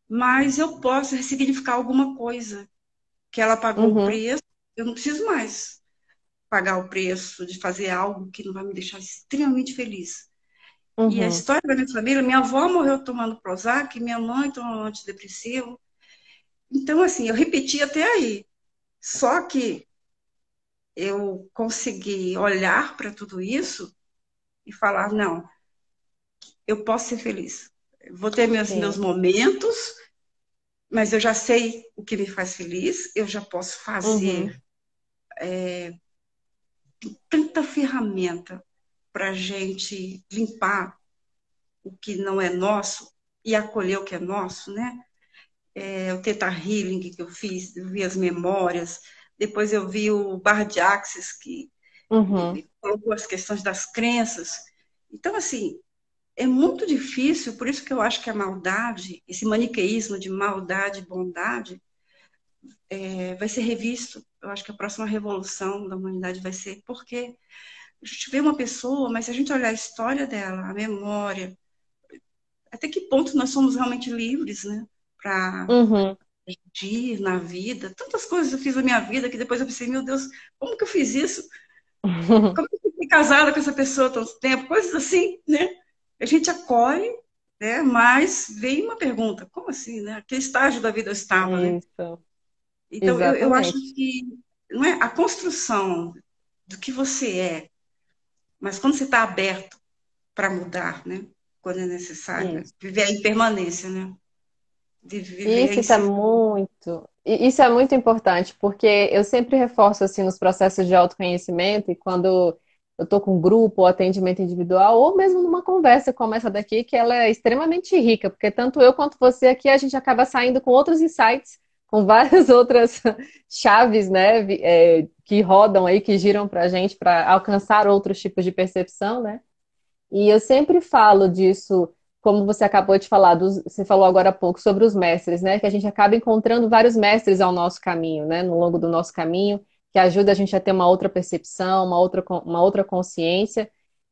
Mas eu posso ressignificar alguma coisa que ela pagou uhum. o preço, eu não preciso mais pagar o preço de fazer algo que não vai me deixar extremamente feliz. Uhum. E a uhum. história da minha família, minha avó morreu tomando Prozac, minha mãe tomando antidepressivo. Então, assim, eu repeti até aí. Só que eu consegui olhar para tudo isso e falar: não, eu posso ser feliz. Vou ter meus, meus momentos, mas eu já sei o que me faz feliz, eu já posso fazer. Uhum. É, tanta ferramenta para a gente limpar o que não é nosso e acolher o que é nosso, né? É, o Theta Healing que eu fiz, eu vi as memórias, depois eu vi o Bar de Axis, que uhum. colocou as questões das crenças. Então, assim, é muito difícil, por isso que eu acho que a maldade, esse maniqueísmo de maldade e bondade, é, vai ser revisto. Eu acho que a próxima revolução da humanidade vai ser porque a gente vê uma pessoa, mas se a gente olhar a história dela, a memória, até que ponto nós somos realmente livres, né? Para uhum. agir na vida. Tantas coisas eu fiz na minha vida que depois eu pensei, meu Deus, como que eu fiz isso? *laughs* Como que eu fiquei casada com essa pessoa tanto tempo? Coisas assim, né? A gente acolhe, né? Mas vem uma pergunta, como assim, né? Que estágio da vida eu estava, né? Então, eu, eu acho que não é a construção do que você é, mas quando você está aberto para mudar, né? Quando é necessário. Isso. Viver a impermanência, né? isso, isso é muito. Isso é muito importante, porque eu sempre reforço assim nos processos de autoconhecimento e quando eu estou com um grupo ou atendimento individual, ou mesmo numa conversa como essa daqui, que ela é extremamente rica, porque tanto eu quanto você aqui, a gente acaba saindo com outros insights, com várias *laughs* outras chaves, né? É, que rodam aí, que giram para a gente para alcançar outros tipos de percepção, né? E eu sempre falo disso, como você acabou de falar, dos, você falou agora há pouco sobre os mestres, né? Que a gente acaba encontrando vários mestres ao nosso caminho, né? No longo do nosso caminho, que ajuda a gente a ter uma outra percepção, uma outra, uma outra consciência.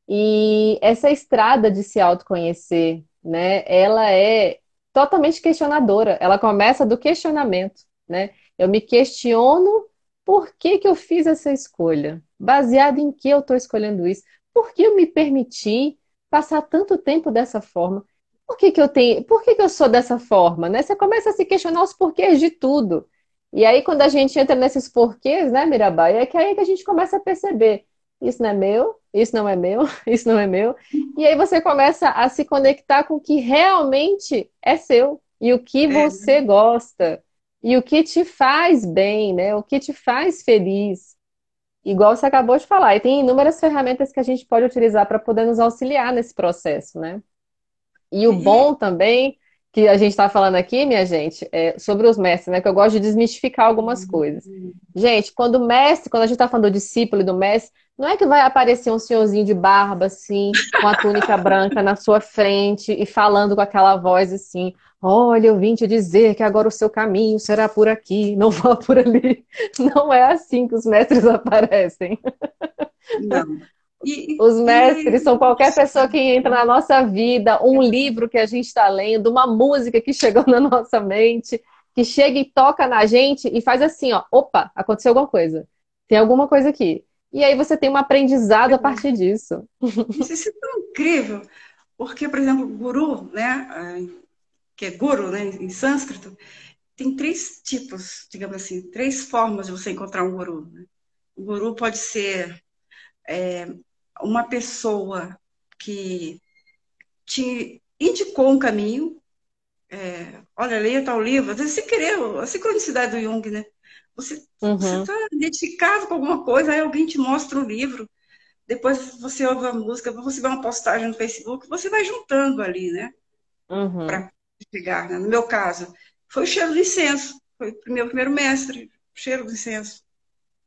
E essa estrada de se autoconhecer, né? Ela é totalmente questionadora. Ela começa do questionamento, né? Eu me questiono por que, que eu fiz essa escolha? Baseado em que eu estou escolhendo isso? Por que eu me permiti passar tanto tempo dessa forma? Por que, que eu tenho, por que, que eu sou dessa forma? Né? Você começa a se questionar os porquês de tudo. E aí, quando a gente entra nesses porquês, né, Mirabai, é que aí que a gente começa a perceber. Isso não é meu, isso não é meu, *laughs* isso não é meu. E aí você começa a se conectar com o que realmente é seu e o que é. você gosta e o que te faz bem, né? O que te faz feliz. Igual você acabou de falar. E tem inúmeras ferramentas que a gente pode utilizar para poder nos auxiliar nesse processo, né? E o bom também que a gente está falando aqui, minha gente, é sobre os mestres, né? Que eu gosto de desmistificar algumas uhum. coisas. Gente, quando o mestre, quando a gente está falando do discípulo e do mestre, não é que vai aparecer um senhorzinho de barba, assim, com a túnica branca na sua frente e falando com aquela voz assim: Olha, eu vim te dizer que agora o seu caminho será por aqui, não *laughs* vá por ali. Não é assim que os mestres *laughs* aparecem. Não. E, os mestres e... são qualquer pessoa que entra na nossa vida, um livro que a gente está lendo, uma música que chegou *laughs* na nossa mente. que chega e toca na gente e faz assim, ó, opa, aconteceu alguma coisa. Tem alguma coisa aqui. E aí você tem um aprendizado a partir disso. *laughs* Isso é tão incrível, porque, por exemplo, guru, né, que é guru, né, em sânscrito, tem três tipos, digamos assim, três formas de você encontrar um guru. Né? O guru pode ser é, uma pessoa que te indicou um caminho, é, olha, leia tal livro, às vezes você querer, a sincronicidade do Jung, né? Você uhum. está identificado com alguma coisa, aí alguém te mostra um livro, depois você ouve a música, você vê uma postagem no Facebook, você vai juntando ali, né? Uhum. Para chegar. Né? No meu caso, foi o cheiro do incenso, foi o meu primeiro mestre, o cheiro do incenso,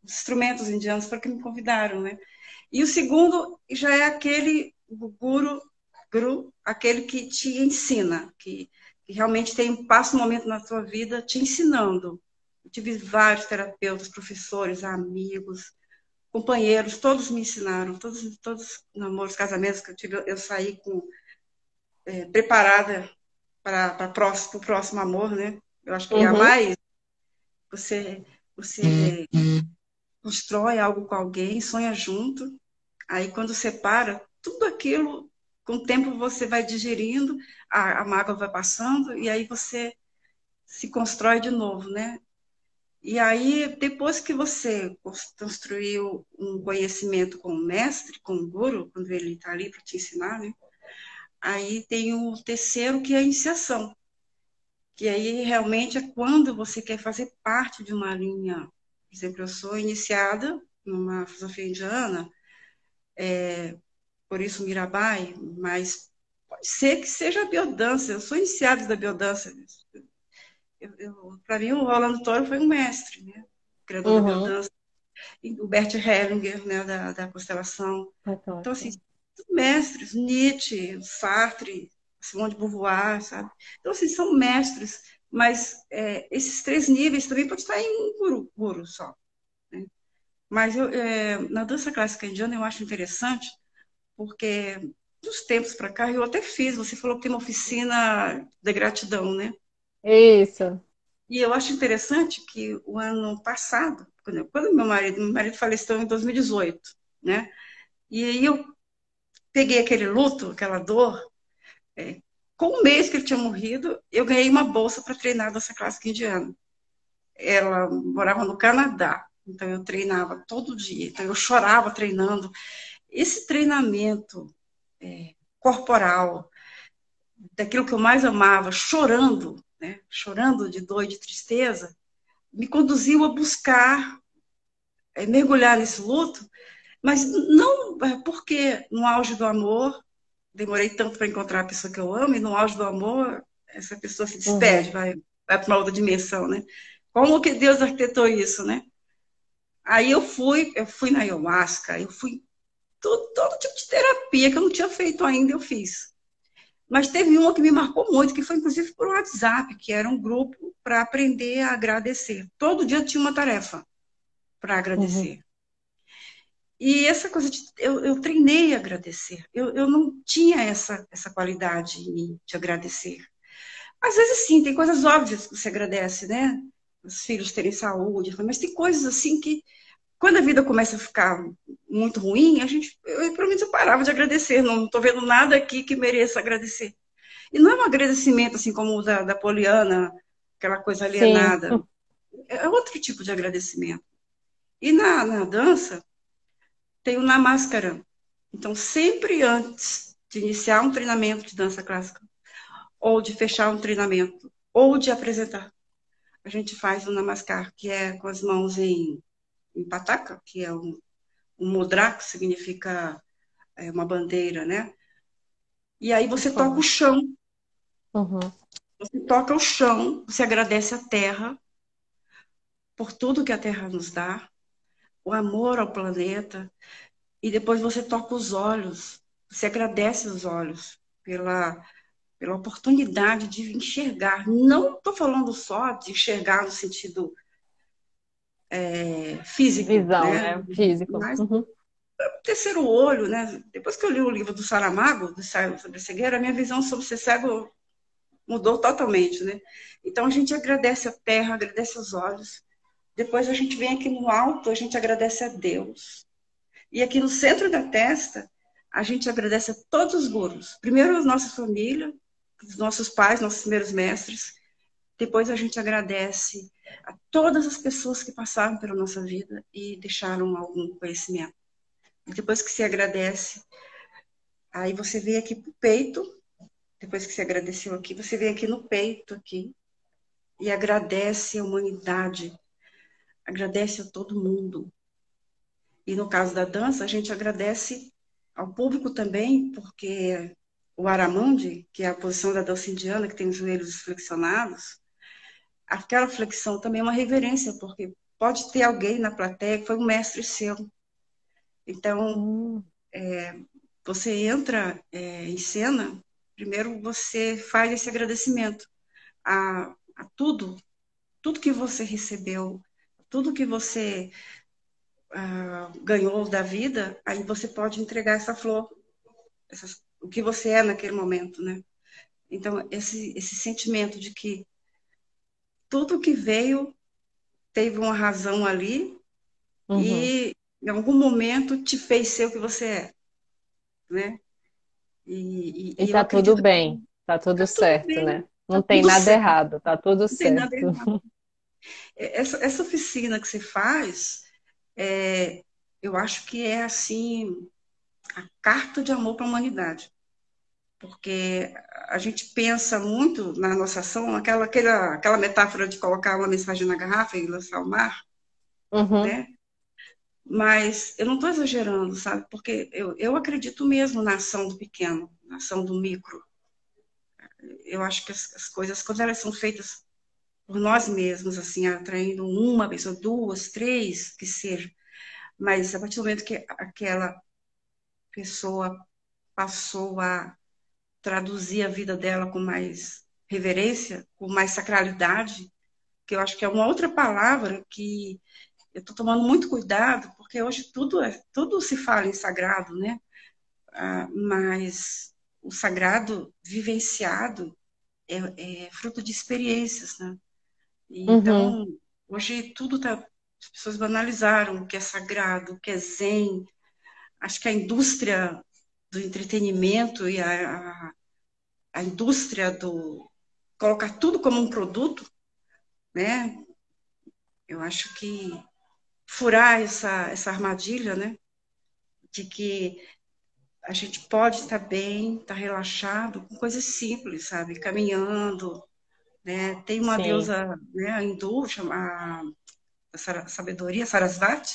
os instrumentos indianos para que me convidaram, né? E o segundo já é aquele guru, guru aquele que te ensina, que, que realmente tem um passo, um momento na sua vida te ensinando. Eu tive vários terapeutas, professores, amigos, companheiros, todos me ensinaram, todos, todos namoros, casamentos que eu tive, eu saí com é, preparada para o próximo, próximo amor, né? Eu acho que uhum. mais você, você uhum. constrói algo com alguém, sonha junto, aí quando separa, tudo aquilo, com o tempo você vai digerindo, a, a mágoa vai passando, e aí você se constrói de novo, né? E aí, depois que você construiu um conhecimento com o mestre, com o guru, quando ele está ali para te ensinar, né? Aí tem o terceiro, que é a iniciação. Que aí realmente é quando você quer fazer parte de uma linha. Por exemplo, eu sou iniciada numa filosofia indiana, é, por isso Mirabai, mas pode ser que seja a biodança. Eu sou iniciada da biodança para mim, o Rolando Toro foi um mestre, né? Criador uhum. da biodança. o Bert Hellinger, né, da, da constelação. então, assim, mestres, Nietzsche, Sartre, Simone de Beauvoir, sabe? Então, assim, são mestres, mas é, esses três níveis também podem estar em um guru, guru só. Né? Mas eu, é, na dança clássica indiana eu acho interessante, porque dos tempos para cá eu até fiz, você falou que tem uma oficina de gratidão, né? Isso. E eu acho interessante que o ano passado, quando meu marido, meu marido faleceu em 2018, né? E aí eu peguei aquele luto, aquela dor, é, com um mês que ele tinha morrido, eu ganhei uma bolsa para treinar dança clássica indiana. Ela morava no Canadá, então eu treinava todo dia, então eu chorava treinando. Esse treinamento é, corporal, daquilo que eu mais amava, chorando, né, chorando de dor e de tristeza, me conduziu a buscar é, mergulhar nesse luto, mas não é, porque no auge do amor, demorei tanto para encontrar a pessoa que eu amo, e no auge do amor, essa pessoa se despede, uhum. vai, vai para uma outra dimensão, né? Como que Deus arquitetou isso, né? Aí eu fui, eu fui na ayahuasca, eu fui todo, todo tipo de terapia que eu não tinha feito ainda, eu fiz. Mas teve uma que me marcou muito, que foi inclusive por WhatsApp, que era um grupo para aprender a agradecer. Todo dia tinha uma tarefa para agradecer. Uhum. E essa coisa de. Eu, eu treinei a agradecer. Eu, eu não tinha essa, essa qualidade de agradecer. Às vezes, sim, tem coisas óbvias que você agradece, né? Os filhos terem saúde, mas tem coisas assim que quando a vida começa a ficar muito ruim, a gente, eu, pelo menos eu parava de agradecer, não estou vendo nada aqui que mereça agradecer. E não é um agradecimento assim como o da, da Poliana, aquela coisa alienada. Sim. É outro tipo de agradecimento. E na, na dança, tem o na máscara. Então, sempre antes de iniciar um treinamento de dança clássica, ou de fechar um treinamento, ou de apresentar, a gente faz o namaskar, que é com as mãos em em Pataca, que é um, um mudra, que significa é, uma bandeira, né? E aí você toca o chão. Uhum. Você toca o chão, você agradece a terra por tudo que a terra nos dá, o amor ao planeta, e depois você toca os olhos, você agradece os olhos pela, pela oportunidade de enxergar. Não estou falando só de enxergar no sentido é, físico. Visão, né? né? Físico. Mas, uhum. Terceiro olho, né? Depois que eu li o livro do Saramago, do sobre a cegueira, a minha visão sobre ser cego mudou totalmente, né? Então a gente agradece a terra, agradece os olhos. Depois a gente vem aqui no alto, a gente agradece a Deus. E aqui no centro da testa, a gente agradece a todos os gurus. Primeiro a nossa família, os nossos pais, nossos primeiros mestres. Depois a gente agradece a todas as pessoas que passaram pela nossa vida e deixaram algum conhecimento. Depois que se agradece, aí você vem aqui pro peito, depois que você agradeceu aqui, você vem aqui no peito aqui e agradece a humanidade, agradece a todo mundo. E no caso da dança, a gente agradece ao público também, porque o Aramande, que é a posição da dança indiana, que tem os joelhos flexionados, aquela flexão também é uma reverência, porque pode ter alguém na plateia que foi um mestre seu. Então, é, você entra é, em cena, primeiro você faz esse agradecimento a, a tudo, tudo que você recebeu, tudo que você uh, ganhou da vida, aí você pode entregar essa flor, essas, o que você é naquele momento, né? Então, esse, esse sentimento de que tudo que veio teve uma razão ali uhum. e em algum momento te fez ser o que você é, né? E, e, e tá tudo bem, tá tudo tá certo, tudo né? Não tá tem nada certo. errado, tá tudo Não certo. É, essa, essa oficina que você faz, é, eu acho que é assim a carta de amor para a humanidade porque a gente pensa muito na nossa ação, aquela, aquela, aquela metáfora de colocar uma mensagem na garrafa e lançar ao mar, uhum. né? Mas eu não estou exagerando, sabe? Porque eu, eu acredito mesmo na ação do pequeno, na ação do micro. Eu acho que as, as coisas, quando elas são feitas por nós mesmos, assim, atraindo uma pessoa, duas, três, que seja, mas a partir do momento que aquela pessoa passou a traduzir a vida dela com mais reverência, com mais sacralidade, que eu acho que é uma outra palavra que eu estou tomando muito cuidado, porque hoje tudo, é, tudo se fala em sagrado, né? Ah, mas o sagrado vivenciado é, é, fruto de experiências, né? então, uhum. hoje tudo tá. As pessoas banalizaram o que é sagrado, o que é zen. Acho que a indústria do entretenimento e a, a, a indústria do colocar tudo como um produto, né? Eu acho que furar essa, essa armadilha, né? De que a gente pode estar bem, estar relaxado, com coisas simples, sabe? Caminhando, né? Tem uma Sim. deusa né, hindu, chamada sabedoria, Sarasvati,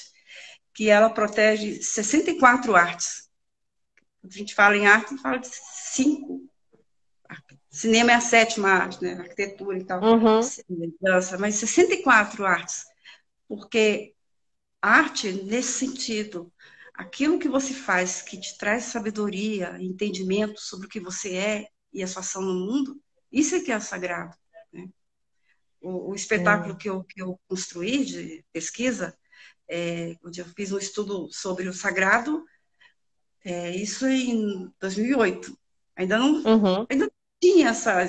que ela protege 64 artes a gente fala em arte, fala de cinco. Cinema é a sétima arte, né? Arquitetura e tal. Uhum. Dança, mas 64 artes. Porque arte, nesse sentido, aquilo que você faz que te traz sabedoria, entendimento sobre o que você é e a sua ação no mundo, isso é que é sagrado. Né? O, o, espetáculo que, eu, que eu construí de pesquisa, é, onde eu fiz um estudo sobre o sagrado é, isso em 2008. Ainda não, uhum. ainda tinha essa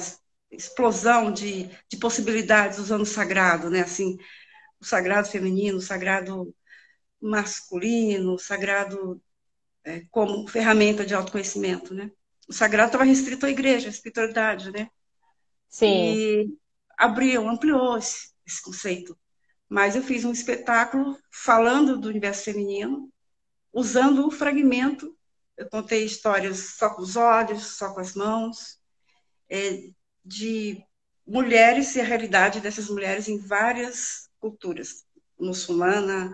explosão de, de possibilidades usando o sagrado, né? Assim, o sagrado feminino, o sagrado masculino, o sagrado é, como ferramenta de autoconhecimento, né? O sagrado estava restrito à igreja, à espiritualidade, né? Sim. E abriu, ampliou esse, esse conceito. Mas eu fiz um espetáculo falando do universo feminino, usando o fragmento eu contei histórias só com os olhos, só com as mãos, é, de mulheres e a realidade dessas mulheres em várias culturas, muçulmana,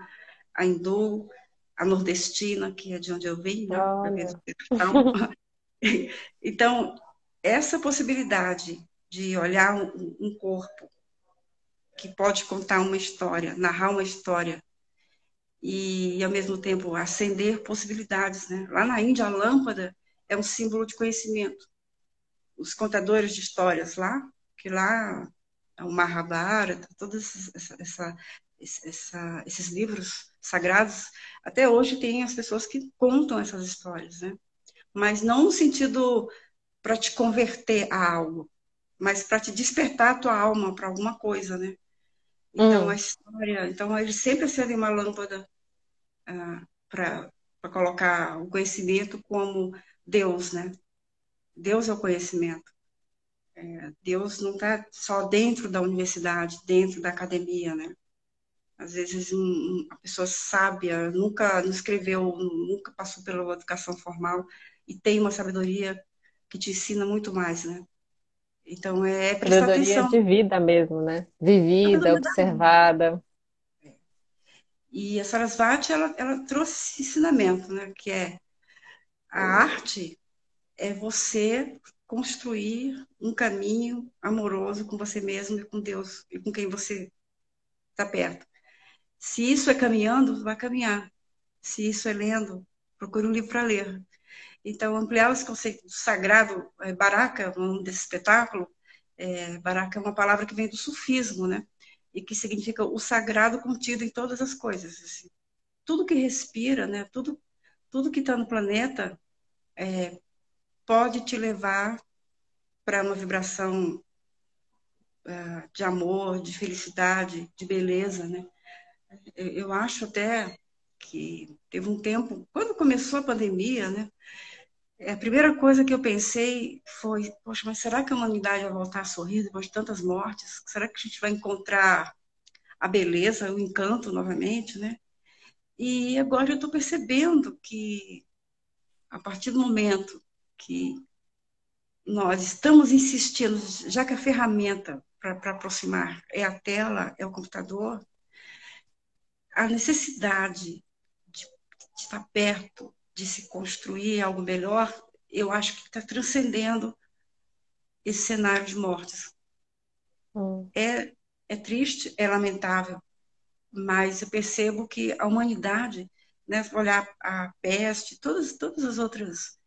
a hindu, a nordestina, que é de onde eu vim, né? *laughs* então, essa possibilidade de olhar um, um corpo que pode contar uma história, narrar uma história e, ao mesmo tempo, acender possibilidades. Né? Lá na Índia, a lâmpada é um símbolo de conhecimento. Os contadores de histórias lá, que lá é o Mahabharata, todos essa, essa, essa, esses livros sagrados, até hoje tem as pessoas que contam essas histórias, né? mas não no sentido para te converter a algo, mas para te despertar a tua alma para alguma coisa, né? Então, hum. a história. Então, ele sempre acende uma lâmpada ah, para colocar o conhecimento como Deus, né? Deus é o conhecimento. É, Deus não está só dentro da universidade, dentro da academia, né? Às vezes um, a pessoa sábia nunca não escreveu, nunca passou pela educação formal e tem uma sabedoria que te ensina muito mais, né? Então é prestar sabedoria atenção. de vida mesmo, né? Vivida, observada. E a Sarasvati ela, ela trouxe esse ensinamento, né? Que é a arte é você construir um caminho amoroso com você mesmo e com Deus e com quem você está perto. Se isso é caminhando, vai caminhar. Se isso é lendo, procure um livro para ler. Então, ampliar esse conceito do sagrado, é, baraka, o nome desse espetáculo, é, baraka é uma palavra que vem do sufismo, né? E que significa o sagrado contido em todas as coisas. Assim. Tudo que respira, né? Tudo, tudo que está no planeta é, pode te levar para uma vibração de amor, de felicidade, de beleza, né? Eu acho até que teve um tempo, quando começou a pandemia, né? A primeira coisa que eu pensei foi, poxa, mas será que a humanidade vai voltar a sorrir depois de tantas mortes? Será que a gente vai encontrar a beleza, o encanto novamente, né? E agora eu estou percebendo que a partir do momento que nós estamos insistindo, já que a ferramenta para aproximar é a tela, é o computador, a necessidade de, de estar perto, de se construir algo melhor, eu acho que está transcendendo esse cenário de mortes. Hum. É, é triste, é lamentável, mas eu percebo que a humanidade, né, olhar a peste, todas, todas as outras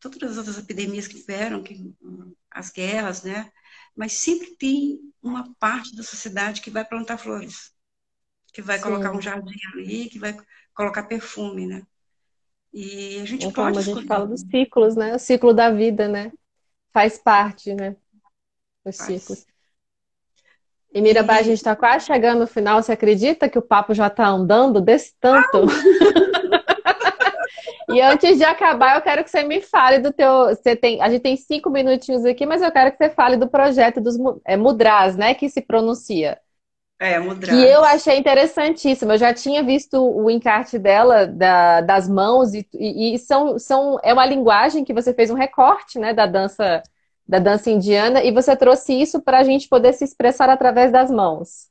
todas as outras epidemias que tiveram, que, as guerras, né? Mas sempre tem uma parte da sociedade que vai plantar flores, que vai Sim. colocar um jardim ali, que vai colocar perfume, né? E a gente então, pode. A gente fala dos ciclos, né? O ciclo da vida, né? Faz parte, né? Os Faz. ciclos. E Mirabai, e... a gente está quase chegando no final. Você acredita que o papo já está andando desse tanto? *laughs* E antes de acabar, eu quero que você me fale do teu. Você tem, a gente tem cinco minutinhos aqui, mas eu quero que você fale do projeto dos é, Mudras, né? Que se pronuncia. É. Que eu achei interessantíssimo. Eu já tinha visto o encarte dela, da, das mãos, e, e, são, são, é uma linguagem que você fez um recorte, né? Da dança, da dança indiana, e você trouxe isso para a gente poder se expressar através das mãos.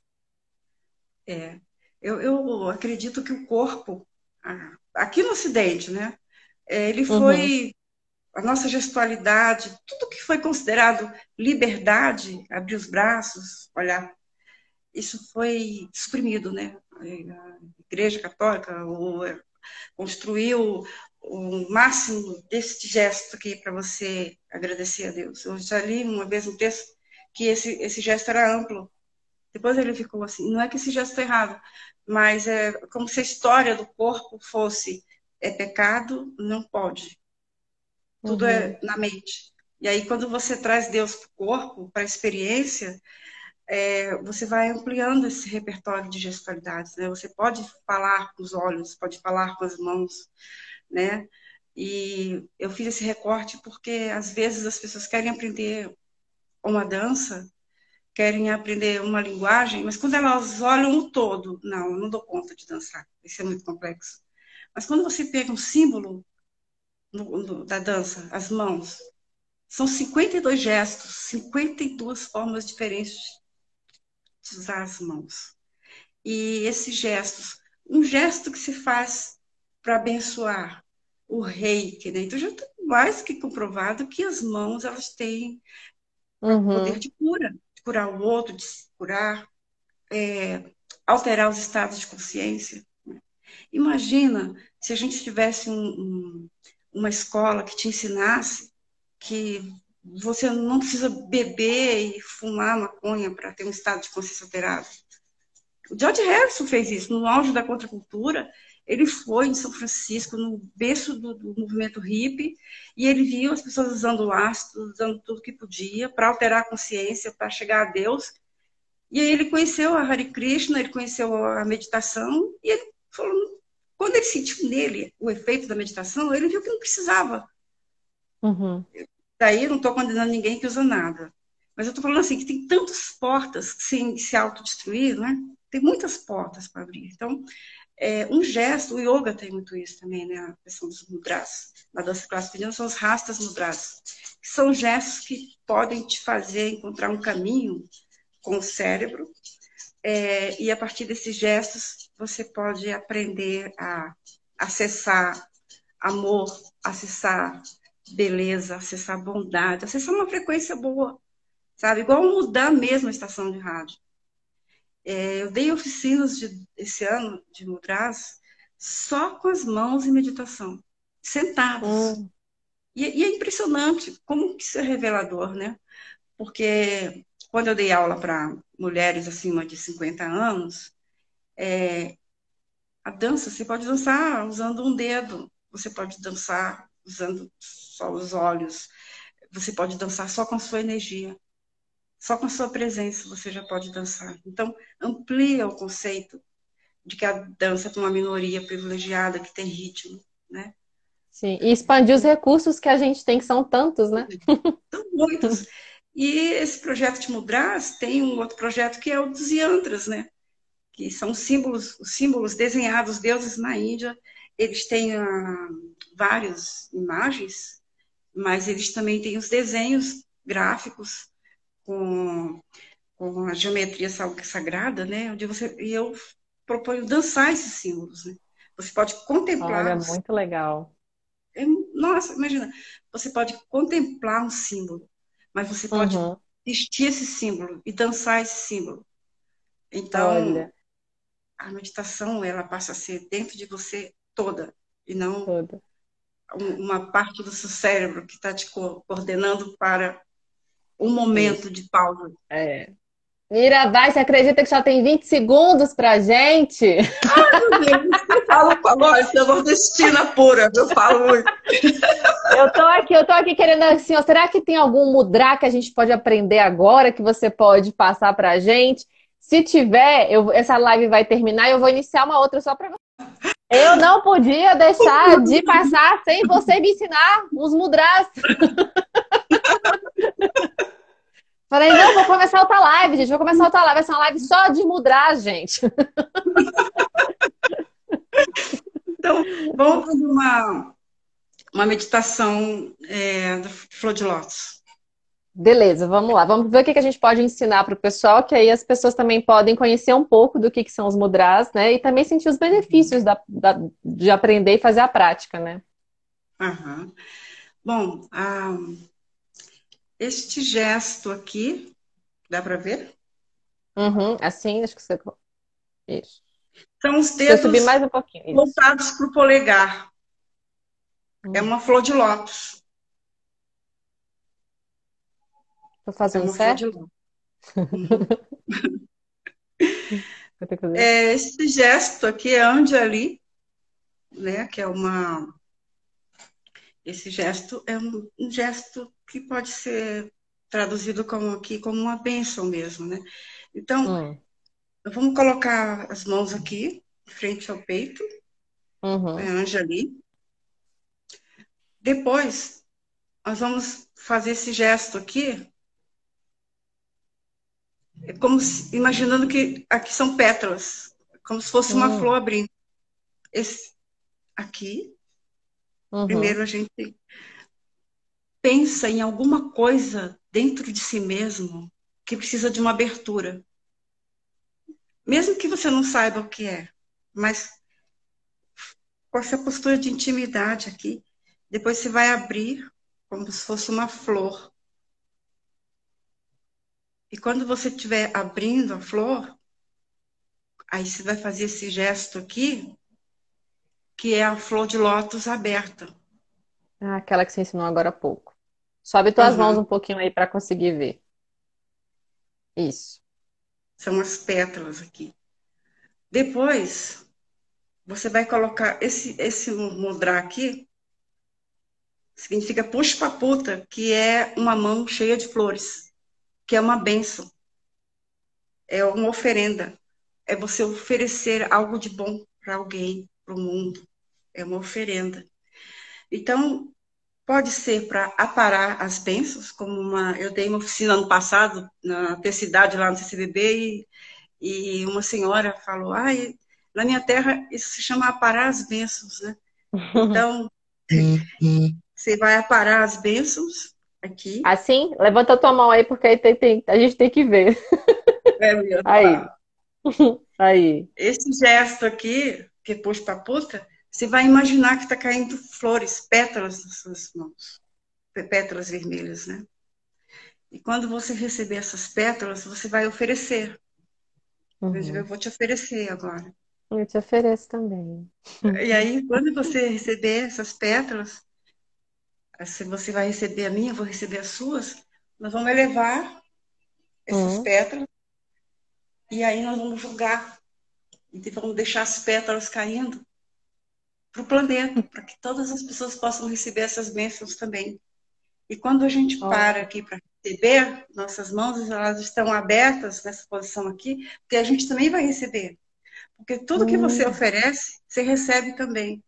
É. Eu, eu acredito que o corpo, aqui no Ocidente, né? É, ele foi uhum. a nossa gestualidade, tudo que foi considerado liberdade, abrir os braços, olhar, isso foi suprimido, né? A Igreja Católica construiu o máximo desse gesto aqui para você agradecer a Deus. Eu já li uma vez um texto que esse, esse gesto era amplo. Depois ele ficou assim. Não é que esse gesto é errado, mas é como se a história do corpo fosse é pecado, não pode. Tudo é uhum. é na mente. E aí, quando você traz Deus para o corpo, para a experiência, é, você vai ampliando esse repertório de gestualidades. Né? Você pode falar com os olhos, pode falar com as mãos, né? E eu fiz esse recorte porque às vezes as pessoas querem aprender uma dança querem aprender uma linguagem, mas quando elas olham um todo, não, eu não dou conta de dançar, isso é muito complexo. Mas quando você pega um símbolo no, no, da dança, as mãos, são 52 gestos, 52 formas diferentes usar as mãos. E esses gestos, um gesto que se faz para abençoar o rei, né? então já está mais que comprovado que as mãos elas têm uhum. poder de cura curar o outro, de se curar, é, alterar os estados de consciência. Imagina se a gente tivesse um, um, uma escola que te ensinasse que você não precisa beber e fumar maconha para ter um estado de consciência alterado. O George Harrison fez isso no auge da contracultura. Ele foi em São Francisco, no berço do, do movimento hippie, e ele viu as pessoas usando ácido, usando tudo que podia para alterar a consciência, para chegar a Deus. E aí ele conheceu a Hare Krishna, ele conheceu a meditação, e ele falou, quando ele sentiu nele o efeito da meditação, ele viu que não precisava. Uhum. Daí não estou condenando ninguém que usa nada. Mas eu estou falando assim, que tem tantas portas sem se autodestruir, né? Tem muitas portas para abrir. Então, é, um gesto, o yoga tem muito isso também, né? A questão dos mudras. Na dança clássica são os rastas mudras, que são gestos que podem te fazer encontrar um caminho com o cérebro. É, e a partir desses gestos, você pode aprender a acessar amor, acessar beleza, acessar bondade, acessar uma frequência boa sabe? Igual mudar mesmo a estação de rádio. É, eu dei oficinas de, esse ano de mudras só com as mãos em meditação, sentados. Hum. E, e, é impressionante como que isso é revelador, né? Porque quando eu dei aula para mulheres acima de 50 anos, é, a dança, você pode dançar usando um dedo, você pode dançar usando só os olhos, você pode dançar só com a sua energia. Só com a sua presença você já pode dançar. Então, amplia o conceito de que a dança é uma minoria privilegiada que tem ritmo, né? Sim, e expandir os recursos que a gente tem, que são tantos, né? *laughs* São muitos. E esse projeto de Mudras tem um outro projeto que é o dos yantras, né? Que são símbolos, os símbolos desenhados deuses na Índia. Eles têm uh, várias imagens, mas eles também têm os desenhos gráficos com, com a geometria sagrada, né? Onde você e eu proponho dançar esses símbolos, né? Você pode contemplar. Olha, muito legal. É, nossa, imagina, você pode contemplar um símbolo, mas você pode uhum. vestir esse símbolo e dançar esse símbolo. Então, Olha. a meditação ela passa a ser dentro de você toda e não toda. Uma parte do seu cérebro que está te coordenando para um momento de pausa. É. Mirabai, você acredita que só tem 20 segundos pra gente? Ai, meu Deus, eu falo com a voz nordestina pura, eu falo muito. Eu tô aqui, eu tô aqui querendo assim, ó, será que tem algum mudra que a gente pode aprender agora que você pode passar pra gente? Se tiver, eu, essa live vai terminar e eu vou iniciar uma outra só pra você. Eu não podia deixar de passar sem você me ensinar os mudras. *laughs* Falei, não, vou começar outra live, gente. Vou começar outra live. Vai ser uma live só de mudar, gente. *laughs* Então, vamos fazer uma, uma meditação é, do flor de lótus. Beleza, vamos lá. Vamos ver o que a gente pode ensinar para o pessoal, que aí as pessoas também podem conhecer um pouco do que, que são os mudras, né? E também sentir os benefícios da, da, de aprender e fazer a prática, né? Uhum. Bom, este gesto aqui, dá para ver? Uhum, assim, acho que você. Isso. São os dedos subir mais um pouquinho, voltados para o polegar. Uhum. É uma flor de lótus. Estou fazendo é certo? é, esse gesto aqui é Anjali, né? Que é uma. Esse gesto é um, um gesto que pode ser traduzido como aqui como uma bênção mesmo, né? Então, hum. vamos colocar as mãos aqui, frente ao peito, uhum. a anja ali. Depois, nós vamos fazer esse gesto aqui, é como se, imaginando que aqui são pétalas, como se fosse uma hum. flor abrindo. Esse aqui, uhum. primeiro a gente pensa em alguma coisa dentro de si mesmo que precisa de uma abertura. Mesmo que você não saiba o que é, mas com essa postura de intimidade aqui, depois você vai abrir como se fosse uma flor. E quando você estiver abrindo a flor, aí você vai fazer esse gesto aqui, que é a flor de lótus aberta. Ah, aquela que você ensinou agora há pouco. Sobe tuas uhum. mãos um pouquinho aí para conseguir ver. Isso. São as pétalas aqui. Depois, você vai colocar esse, esse mudra aqui, significa pushpaputa, que é uma mão cheia de flores, que é uma benção, é uma oferenda, é você oferecer algo de bom para alguém, para o mundo, é uma oferenda. Então, pode ser para aparar as bênçãos, como uma. Eu dei uma oficina ano passado na cidade lá no CCBB e, e uma senhora falou: ai, na minha terra isso se chama aparar as bênçãos, né? *laughs* Então, você vai aparar as bênçãos aqui. Assim? Levanta a tua mão aí, porque aí tem, tem, a gente tem que ver. É, meu, aí. *laughs* aí. Esse gesto aqui, que pôs para puta, você vai imaginar que está caindo flores, pétalas nas suas mãos, pétalas vermelhas, né? E quando você receber essas pétalas, você vai oferecer. Uhum. Eu vou te oferecer agora. Eu te ofereço também. E aí, quando você receber essas pétalas, se você vai receber a minha, eu vou receber as suas, nós vamos elevar essas uhum. pétalas e aí nós vamos julgar. E vamos deixar as pétalas caindo para o planeta, para que todas as pessoas possam receber essas bênçãos também. E quando a gente para aqui para receber, nossas mãos elas estão abertas nessa posição aqui, porque a gente também vai receber. Porque tudo que você hum. oferece, você recebe também.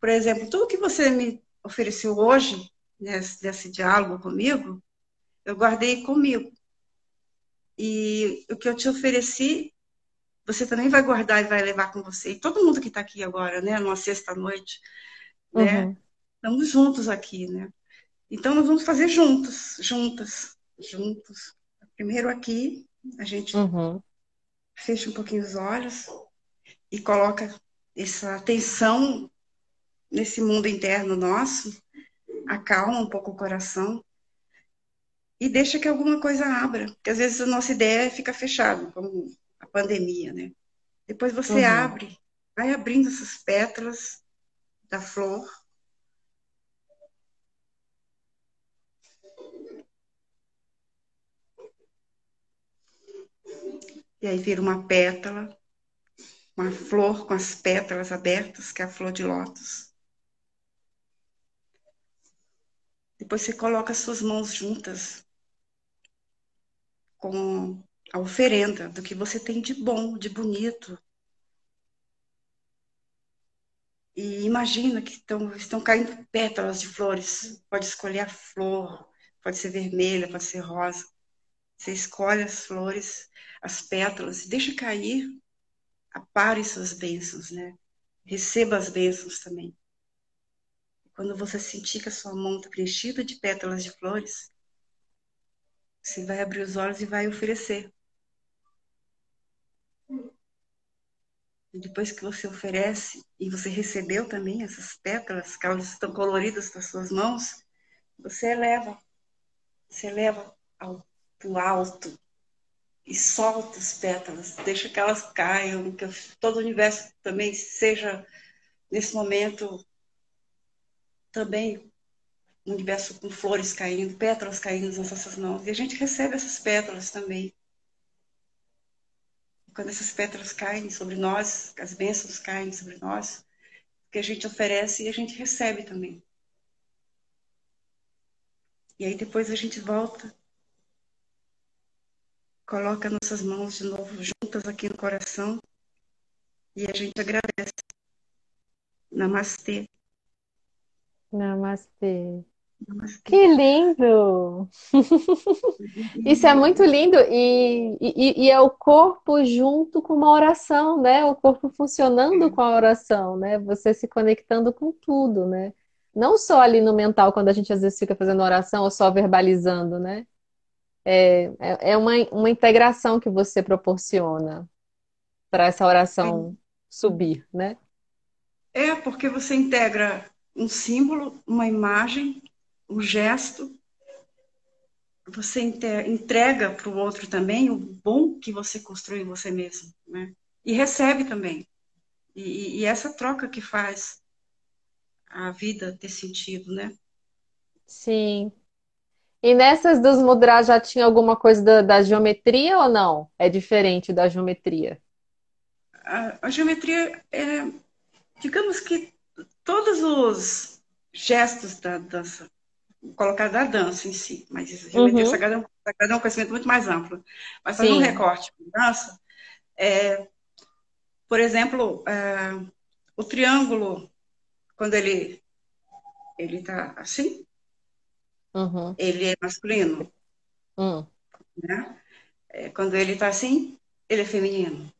Por exemplo, tudo que você me ofereceu hoje, nesse, nesse diálogo comigo, eu guardei comigo. E o que eu te ofereci, você também vai guardar e vai levar com você. E todo mundo que está aqui agora, né, numa sexta-noite, né, uhum. estamos juntos aqui, né? Então, nós vamos fazer juntos, juntas, juntos. Primeiro aqui, a gente uhum. fecha um pouquinho os olhos e coloca essa atenção nesse mundo interno nosso, acalma um pouco o coração e deixa que alguma coisa abra, porque às vezes a nossa ideia fica fechada, como a pandemia, né? Depois você uhum. abre, vai abrindo essas pétalas da flor. E aí vira uma pétala, uma flor com as pétalas abertas, que é a flor de lótus. Depois você coloca as suas mãos juntas com a oferenda do que você tem de bom, de bonito. E imagina que estão, estão caindo pétalas de flores. Pode escolher a flor, pode ser vermelha, pode ser rosa. Você escolhe as flores, as pétalas, deixa cair, apare suas bênçãos, né? Receba as bênçãos também. Quando você sentir que a sua mão está preenchida de pétalas de flores, você vai abrir os olhos e vai oferecer. E depois que você oferece e você recebeu também essas pétalas, que elas estão coloridas nas suas mãos, você eleva. Você eleva ao pro alto e solta as pétalas, deixa que elas caiam, que todo o universo também seja nesse momento também um universo com flores caindo, pétalas caindo nas nossas mãos. E a gente recebe essas pétalas também. Quando essas pétalas caem sobre nós, as bênçãos caem sobre nós, que a gente oferece e a gente recebe também. E aí depois a gente volta, coloca nossas mãos de novo juntas aqui no coração e a gente agradece. Namastê. Namastê. Que lindo! *laughs* Isso é muito lindo e, e, e, é o corpo junto com uma oração, né? O corpo funcionando com a oração, né? Você se conectando com tudo, né? Não só ali no mental, quando a gente às vezes fica fazendo oração ou só verbalizando, né? É, é, é uma, uma integração que você proporciona para essa oração subir, né? É, porque você integra um símbolo, uma imagem o gesto, você entrega para o outro também o bom que você construiu em você mesmo, né? E recebe também. E, e essa troca que faz a vida ter sentido, né? Sim. E nessas dos mudras já tinha alguma coisa da, da geometria ou não? É diferente da geometria? A, a geometria é, digamos que todos os gestos da dança, colocar da dança em si, mas geometria uhum. é um conhecimento muito mais amplo. Mas fazer um recorte da dança, é, por exemplo, é, o triângulo, quando ele ele está assim, uhum. ele é masculino. Uhum. Né? É, quando ele está assim, ele é feminino.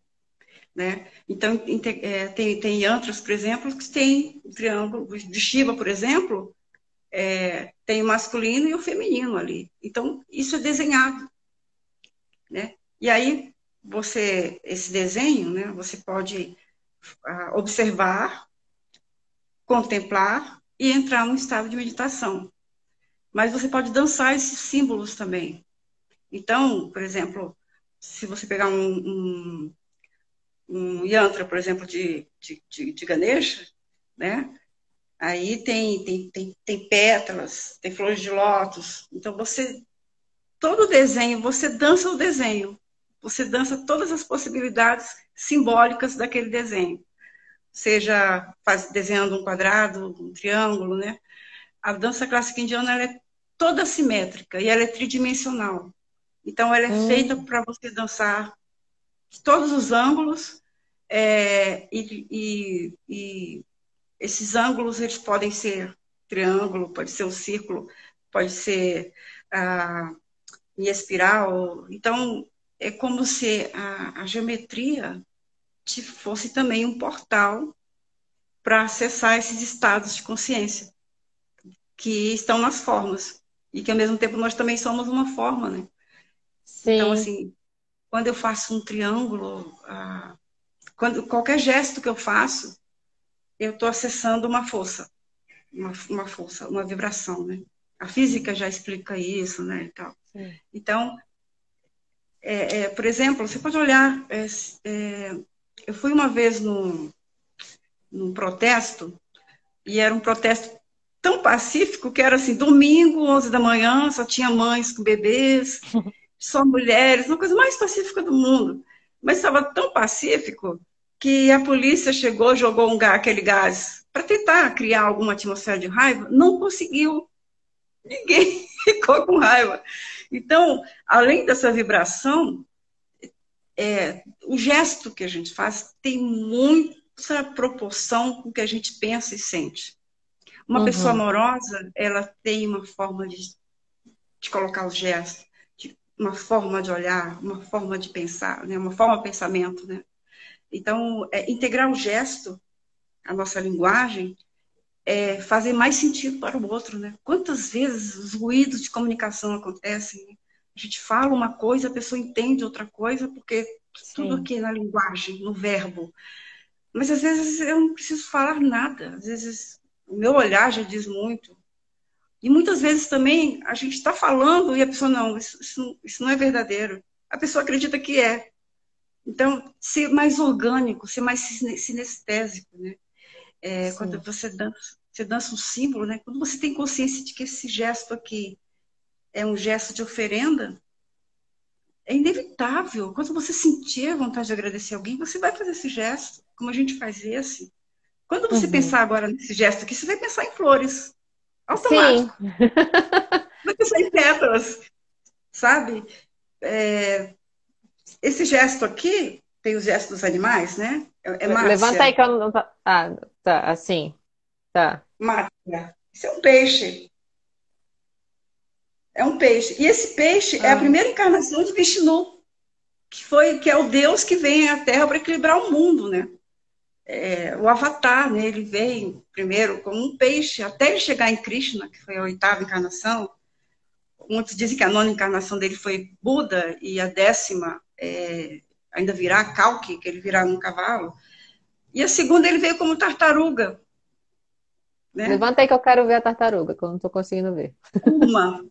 Né? Então, é, tem, tem yantras, por exemplo, que tem o triângulo de Shiva, por exemplo, é, tem o masculino e o feminino ali. Então, isso é desenhado. Né? E aí, você, esse desenho, né, você pode uh, observar, contemplar e entrar num estado de meditação. Mas você pode dançar esses símbolos também. Então, por exemplo, se você pegar um, um, um yantra, por exemplo, de, de, de, de Ganesha, né? Aí tem, tem, tem, tem pétalas, tem flores de lótus. Então, você, todo desenho, você dança o desenho. Você dança todas as possibilidades simbólicas daquele desenho seja faz, desenhando um quadrado, um triângulo, né? A dança clássica indiana é toda simétrica e ela é tridimensional. Então, ela é hum. feita para você dançar todos os ângulos é, e, e, e, esses ângulos eles podem ser triângulo, pode ser um círculo, pode ser ah, em espiral. Então, é como se a, a geometria fosse também um portal para acessar esses estados de consciência que estão nas formas e que ao mesmo tempo nós também somos uma forma, né? Sim. Então assim, quando eu faço um triângulo, ah, quando qualquer gesto que eu faço, eu estou acessando uma força, uma, uma, força, uma vibração, né? A física já explica isso, né? E tal. Então, é, é, por exemplo, você pode olhar é, é eu fui uma vez num, num protesto, e era um protesto tão pacífico que era assim, domingo, 11 da manhã, só tinha mães com bebês, *laughs* só mulheres, uma coisa mais pacífica do mundo. Mas estava tão pacífico que a polícia chegou, jogou um gás, aquele gás para tentar criar alguma atmosfera de raiva, não conseguiu. Ninguém *laughs* ficou com raiva. Então, além dessa vibração, é, o gesto que a gente faz tem muita proporção com o que a gente pensa e sente. Uma uhum. pessoa amorosa, ela tem uma forma de, de colocar os gestos, de, uma forma de olhar, uma forma de pensar, né? uma forma de pensamento. Né? Então, é, integrar o gesto, a nossa linguagem, é fazer mais sentido para o outro. Né? Quantas vezes os ruídos de comunicação acontecem? Né? A gente fala uma coisa, a pessoa entende outra coisa, porque Sim. tudo aqui na linguagem, no verbo. Mas às vezes eu não preciso falar nada, às vezes o meu olhar já diz muito. E muitas vezes também a gente está falando e a pessoa, não, isso, isso, isso não é verdadeiro. A pessoa acredita que é. Então, ser mais orgânico, ser mais sinestésico, né? É, quando você dança, você dança um símbolo, né? Quando você tem consciência de que esse gesto aqui é um gesto de oferenda, é inevitável. Quando você sentir a vontade de agradecer alguém, você vai fazer esse gesto, como a gente faz esse. Quando você uhum. pensar agora nesse gesto aqui, você vai pensar em flores. Automático. Sim. vai pensar em pétalas, sabe? É... Esse gesto aqui, tem os gestos dos animais, né? É, é Levanta aí que eu não tá. Ah, tá, assim. Tá. Márcia. Isso é um peixe. É um peixe. E esse peixe ah. é a ah. primeira encarnação de Vishnu, que, foi, que é o Deus que vem à Terra para equilibrar o mundo, né? É, o Avatar, né? Ele vem primeiro como um peixe, até ele chegar em Krishna, que foi a oitava encarnação. Muitos dizem que a nona encarnação dele foi Buda e a décima é, ainda virá Kalki, que ele virá num cavalo. E a segunda ele veio como tartaruga. Né? Levanta aí que eu quero ver a tartaruga, que eu não estou conseguindo ver. Uma.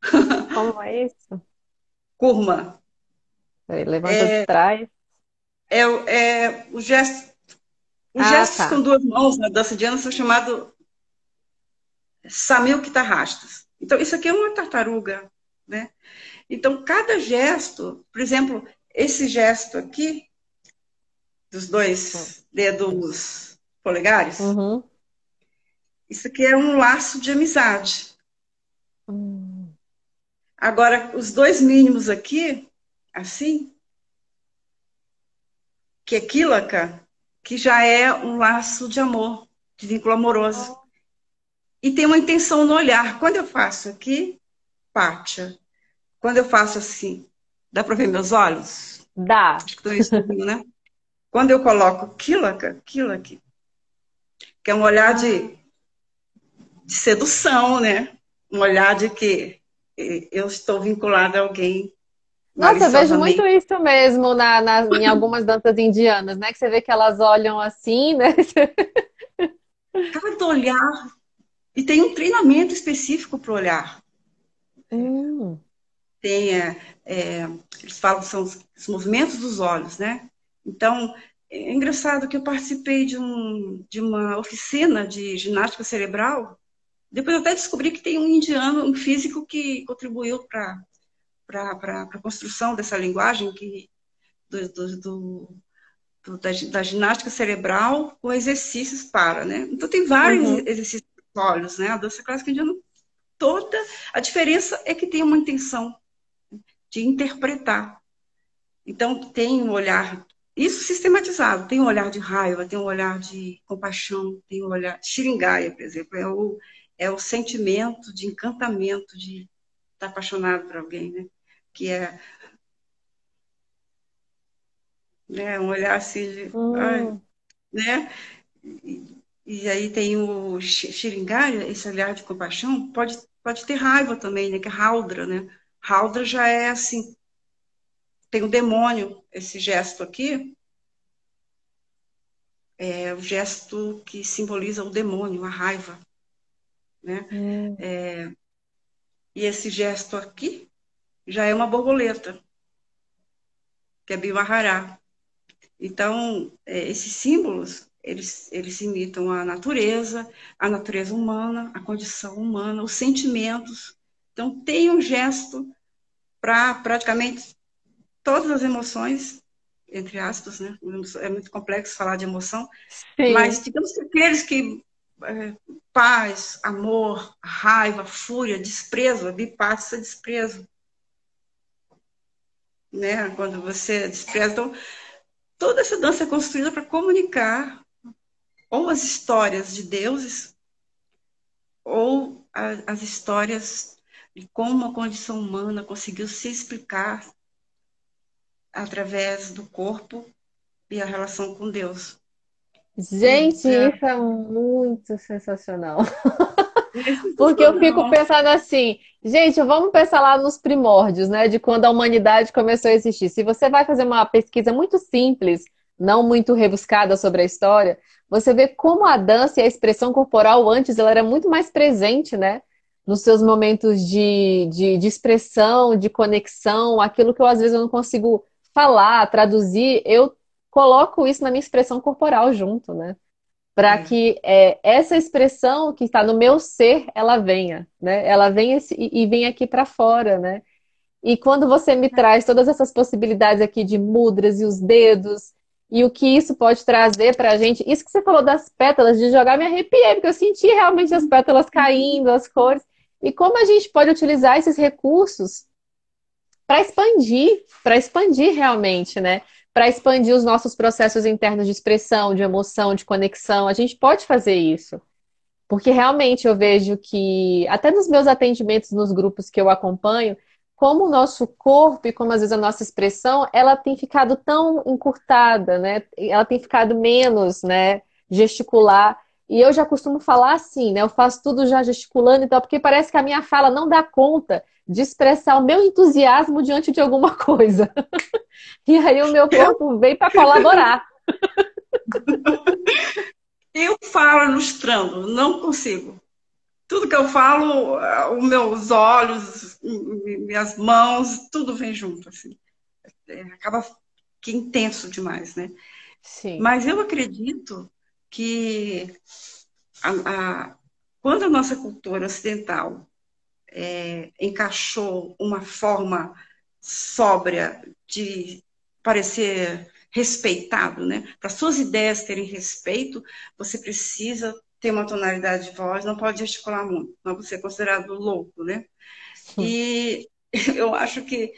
*laughs* Como é isso? Curma. levanta é, de trás. É, é o gesto. Os ah, gestos tá. com duas mãos na dança indiana são chamados Samil Kitarrastas. Então, isso aqui é uma tartaruga, né? Então, cada gesto, por exemplo, esse gesto aqui, dos dois dedos polegares. Uhum. Isso aqui é um laço de amizade. Hum. Agora, os dois mínimos aqui, assim, que é quílaca, que já é um laço de amor, de vínculo amoroso. E tem uma intenção no olhar. Quando eu faço aqui, pátia. Quando eu faço assim, dá para ver meus olhos? Dá. Acho que estou né? Quando eu coloco quílaca, quílaca, que é um olhar de, de sedução, né? Um olhar de que eu estou vinculada a alguém nossa, eu vejo muito isso mesmo na, na, em algumas danças indianas, né? Que você vê que elas olham assim, né? *laughs* Cada olhar. E tem um treinamento específico para o olhar. Hum. Tem, é, é, eles falam são os, os, movimentos dos olhos, né? Então, é engraçado que eu participei de, um, de uma oficina de ginástica cerebral. Depois eu até descobri que tem um indiano, um físico que contribuiu para para a construção dessa linguagem que, do, do, do, da, da, ginástica cerebral com exercícios para, né? Então tem vários uhum. exercícios olhos, né? A dança clássica indiana toda, a diferença é que tem uma intenção de interpretar. Então tem um olhar isso sistematizado, tem um olhar de raiva, tem um olhar de compaixão, tem um olhar Xiringaia, por exemplo, é o é o sentimento de encantamento de estar apaixonado por alguém, né? Que é né, um olhar assim, de, hum. ai, né? E, e, aí tem o xiringaia, esse olhar de compaixão, pode, pode ter raiva também, né? Que é Haldra, né? Haldra já é assim, tem o demônio, esse gesto aqui, é o gesto que simboliza o demônio, a raiva, né? Hum. É, e esse gesto aqui já é uma borboleta, que é Bimahará. Então, é, esses símbolos, eles, eles imitam a natureza, a natureza humana, a condição humana, os sentimentos. Então, tem um gesto para praticamente todas as emoções, entre aspas, né? É muito complexo falar de emoção, Sim. mas digamos que aqueles que é, paz, amor, raiva, fúria, desprezo, a bipassa desprezo né? Quando você despreza. Então, toda essa dança é construída para comunicar ou as histórias de deuses ou a, as histórias de como a condição humana conseguiu se explicar através do corpo e a relação com Deus. Gente, é. isso é muito sensacional. *laughs* Porque eu fico pensando assim, gente, vamos pensar lá nos primórdios, né? De quando a humanidade começou a existir. Se você vai fazer uma pesquisa muito simples, não muito rebuscada sobre a história, você vê como a dança e a expressão corporal antes ela era muito mais presente, né? Nos seus momentos de, de, de expressão, de conexão, aquilo que eu às vezes eu não consigo falar, traduzir, eu coloco isso na minha expressão corporal junto, né? Para é. que é, essa expressão que está no meu ser ela venha, né? Ela venha e, e venha aqui para fora, né? E quando você me é. traz todas essas possibilidades aqui de mudras e os dedos e o que isso pode trazer para a gente, isso que você falou das pétalas, de jogar me arrepiei, porque eu senti realmente as pétalas caindo, as cores. E como a gente pode utilizar esses recursos para expandir, para expandir realmente, né? Para expandir os nossos processos internos de expressão, de emoção, de conexão. A gente pode fazer isso. Porque realmente eu vejo que, até nos meus atendimentos nos grupos que eu acompanho, como o nosso corpo e como às vezes a nossa expressão, ela tem ficado tão encurtada, né? Ela tem ficado menos, né? Gesticular. E eu já costumo falar assim, né? Eu faço tudo já gesticulando e tal, porque parece que a minha fala não dá conta de expressar o meu entusiasmo diante de alguma coisa. *laughs* e aí o meu corpo veio para colaborar. Eu falo ilustrando, não consigo. Tudo que eu falo, os meus olhos, minhas mãos, tudo vem junto, assim. É, acaba que intenso demais, né? Sim. Mas eu acredito que a, a, quando a nossa cultura ocidental é, encaixou uma forma sóbria de parecer respeitado, né? Para suas ideias terem respeito, você precisa ter uma tonalidade de voz, não pode gesticular muito, não você é considerado louco, né? Sim. E *laughs* eu acho que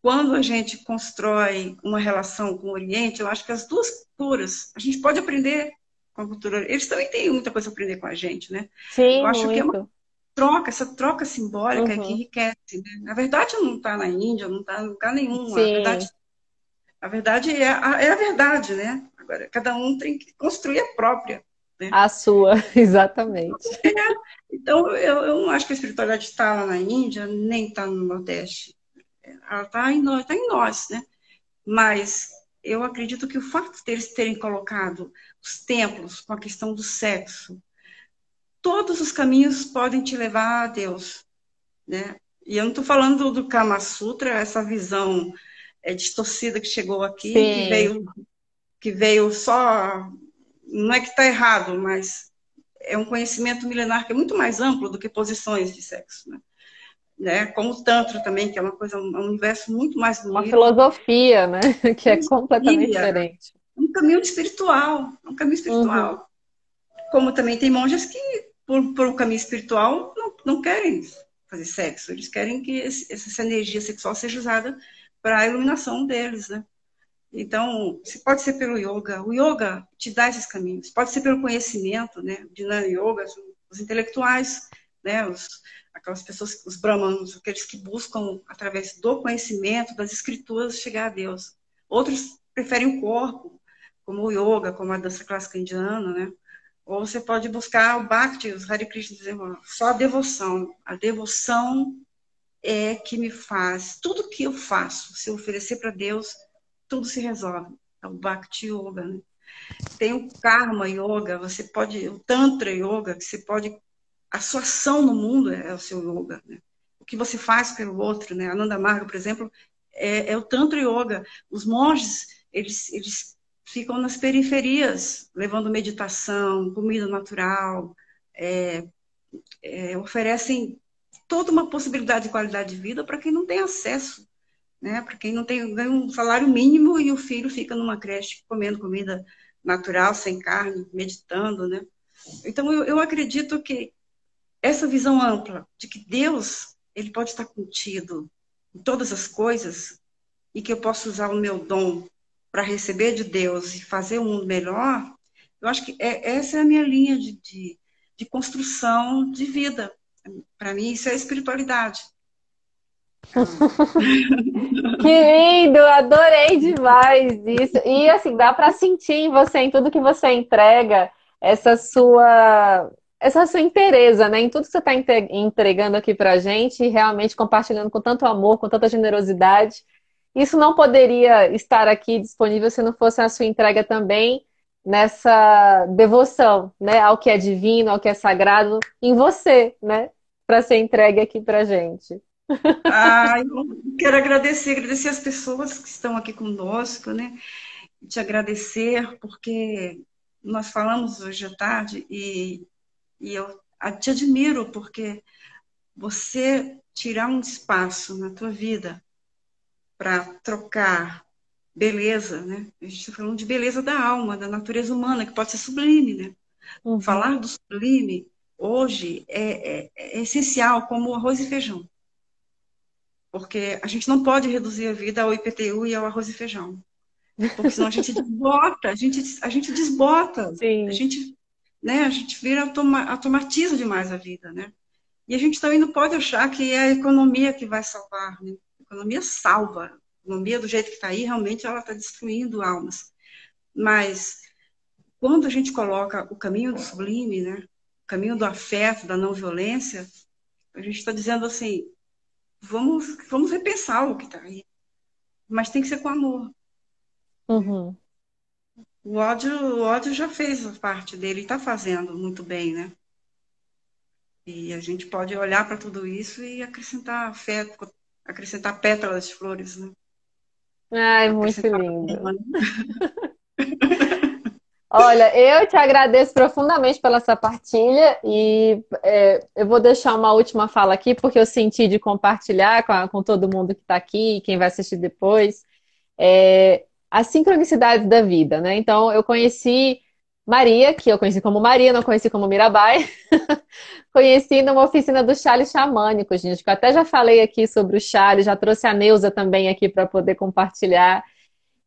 quando a gente constrói uma relação com o Oriente, eu acho que as duas culturas, a gente pode aprender com a cultura. Eles também têm muita coisa a aprender com a gente, né? Sim, eu acho muito. que é uma troca, essa troca simbólica uhum. que enriquece. Né? Na verdade, não está na Índia, não está em lugar nenhum. A verdade, a verdade é, a, é a verdade, né? Agora, cada um tem que construir a própria. Né? A sua, *laughs* exatamente. É, então, eu, eu não acho que a espiritualidade está lá na Índia, nem está no Nordeste. Ela está em, nós, tá em nós, né? Mas eu acredito que o fato deles terem colocado os templos com a questão do sexo, todos os caminhos podem te levar a Deus, né? E eu não estou falando do Kama Sutra, essa visão é, distorcida que chegou aqui, que veio, que veio só. Não é que está errado, mas é um conhecimento milenar que é muito mais amplo do que posições de sexo. Né? né? Como o Tantra também, que é uma coisa, um universo muito mais bonito. *laughs* Uma filosofia, né? Que é completamente diferente. Um caminho espiritual, um caminho espiritual. Uhum. Como também tem monjas que, por, por um caminho espiritual, não, não querem fazer sexo. Eles querem que esse, essa energia sexual seja usada para a iluminação deles, né? Então, pode ser pelo yoga. O yoga te dá esses caminhos. Pode ser pelo conhecimento, né? De yoga, os intelectuais, né? Os, aquelas pessoas, os brahmanos, aqueles que buscam, através do conhecimento, das escrituras, chegar a Deus. Outros preferem o corpo, como o yoga, como a dança clássica indiana, né? Ou você pode buscar o Bhakti, os Hare Krishna só a devoção. A devoção é que me faz, tudo que eu faço, se eu oferecer para Deus, tudo se resolve. É o Bhakti Yoga, né? Tem o Karma Yoga, você pode, o Tantra Yoga, que você pode a sua ação no mundo é, é o seu yoga. Né? O que você faz pelo outro, né? Ananda Marga, por exemplo, é, é, o Tantra Yoga. Os monges, eles, eles ficam nas periferias, levando meditação, comida natural, é, é, oferecem toda uma possibilidade de qualidade de vida para quem não tem acesso, né? Para quem não tem ganha um salário mínimo e o filho fica numa creche comendo comida natural, sem carne, meditando, né? Então eu, eu acredito que essa visão ampla de que Deus ele pode estar contido em todas as coisas e que eu posso usar o meu dom para receber de Deus e fazer o mundo melhor, eu acho que é, essa é a minha linha de, de, de construção de vida. Para mim, isso é espiritualidade. *laughs* que lindo, adorei demais isso. E assim, dá para sentir em você, em tudo que você entrega, essa sua essa sua interesa, né, em tudo que você está entregando aqui para a gente, realmente compartilhando com tanto amor, com tanta generosidade. Isso não poderia estar aqui disponível se não fosse a sua entrega também nessa devoção, né, ao que é divino, ao que é sagrado em você, né, para ser entregue aqui para gente. *laughs* Ah, eu quero agradecer, agradecer as pessoas que estão aqui conosco, né, te agradecer porque nós falamos hoje à tarde e e eu te admiro porque você tirar um espaço na tua vida para trocar beleza, né? A gente está falando de beleza da alma, da natureza humana, que pode ser sublime, né? Uhum. Falar do sublime hoje é, é, é, essencial, como arroz e feijão. Porque a gente não pode reduzir a vida ao IPTU e ao arroz e feijão. Porque senão a gente *laughs* desbota, a gente, a gente desbota. Sim. A gente né? A gente vira automatiza demais a vida, né? E a gente também não pode achar que é a economia que vai salvar, né? A economia salva. A economia do jeito que está aí, realmente ela está destruindo almas. Mas quando a gente coloca o caminho do sublime, né? O caminho do afeto, da não violência, a gente está dizendo assim, vamos, vamos repensar o que está aí. Mas tem que ser com amor. Uhum. O ódio, o ódio já fez a parte dele, está fazendo muito bem, né? E a gente pode olhar para tudo isso e acrescentar afeto, acrescentar pétalas de flores, né? Ai, muito lindo. *laughs* Olha, eu te agradeço profundamente pela essa partilha e é, eu vou deixar uma última fala aqui, porque eu senti de compartilhar com, a, com todo mundo que está aqui e quem vai assistir depois. É, as sincronicidades da vida, né? Então, eu conheci Maria, que eu conheci como Maria, não conheci como Mirabai. *laughs* conheci numa oficina do Chale Xamânico, gente, que eu até já falei aqui sobre o Chale, já trouxe a Neuza também aqui para poder compartilhar.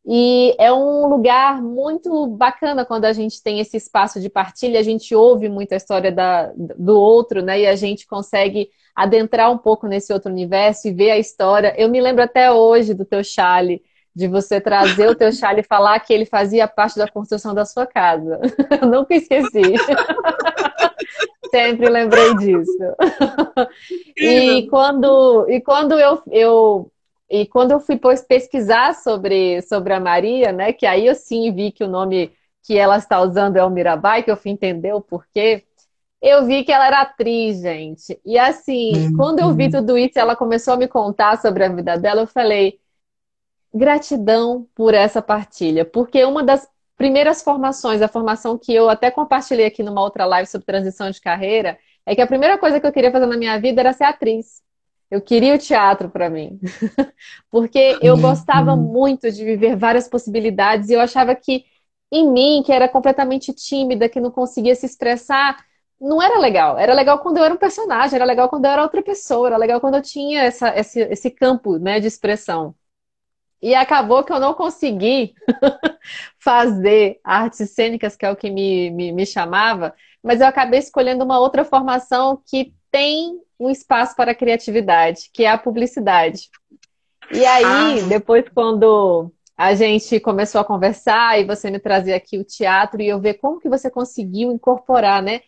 E é um lugar muito bacana quando a gente tem esse espaço de partilha, a gente ouve muito a história da, do outro, né? E a gente consegue adentrar um pouco nesse outro universo e ver a história. Eu me lembro até hoje do teu Chale, de você trazer o teu chale e falar que ele fazia parte da construção da sua casa. *laughs* Eu nunca esqueci. *laughs* Sempre lembrei disso. e quando, e quando eu, eu e quando eu fui pesquisar sobre, sobre a Maria, né, que aí eu sim vi que o nome que ela está usando é o Mirabai, que eu fui entender o porquê, eu vi que ela era atriz, gente. E assim, uhum. quando eu vi tudo isso, ela começou a me contar sobre a vida dela, eu falei, gratidão por essa partilha, porque uma das primeiras formações, a formação que eu até compartilhei aqui numa outra live sobre transição de carreira, é que a primeira coisa que eu queria fazer na minha vida era ser atriz. Eu queria o teatro para mim. *laughs* porque eu gostava muito de viver várias possibilidades e eu achava que em mim, que era completamente tímida, que não conseguia se expressar, não era legal. Era legal quando eu era um personagem, era legal quando eu era outra pessoa, era legal quando eu tinha essa, esse, esse campo né, de expressão. E acabou que eu não consegui *laughs* fazer artes cênicas, que é o que me, me, me, chamava, mas eu acabei escolhendo uma outra formação que tem um espaço para criatividade, que é a publicidade. E aí, ah. depois, quando a gente começou a conversar e você me trazia aqui o teatro e eu ver como que você conseguiu incorporar, né?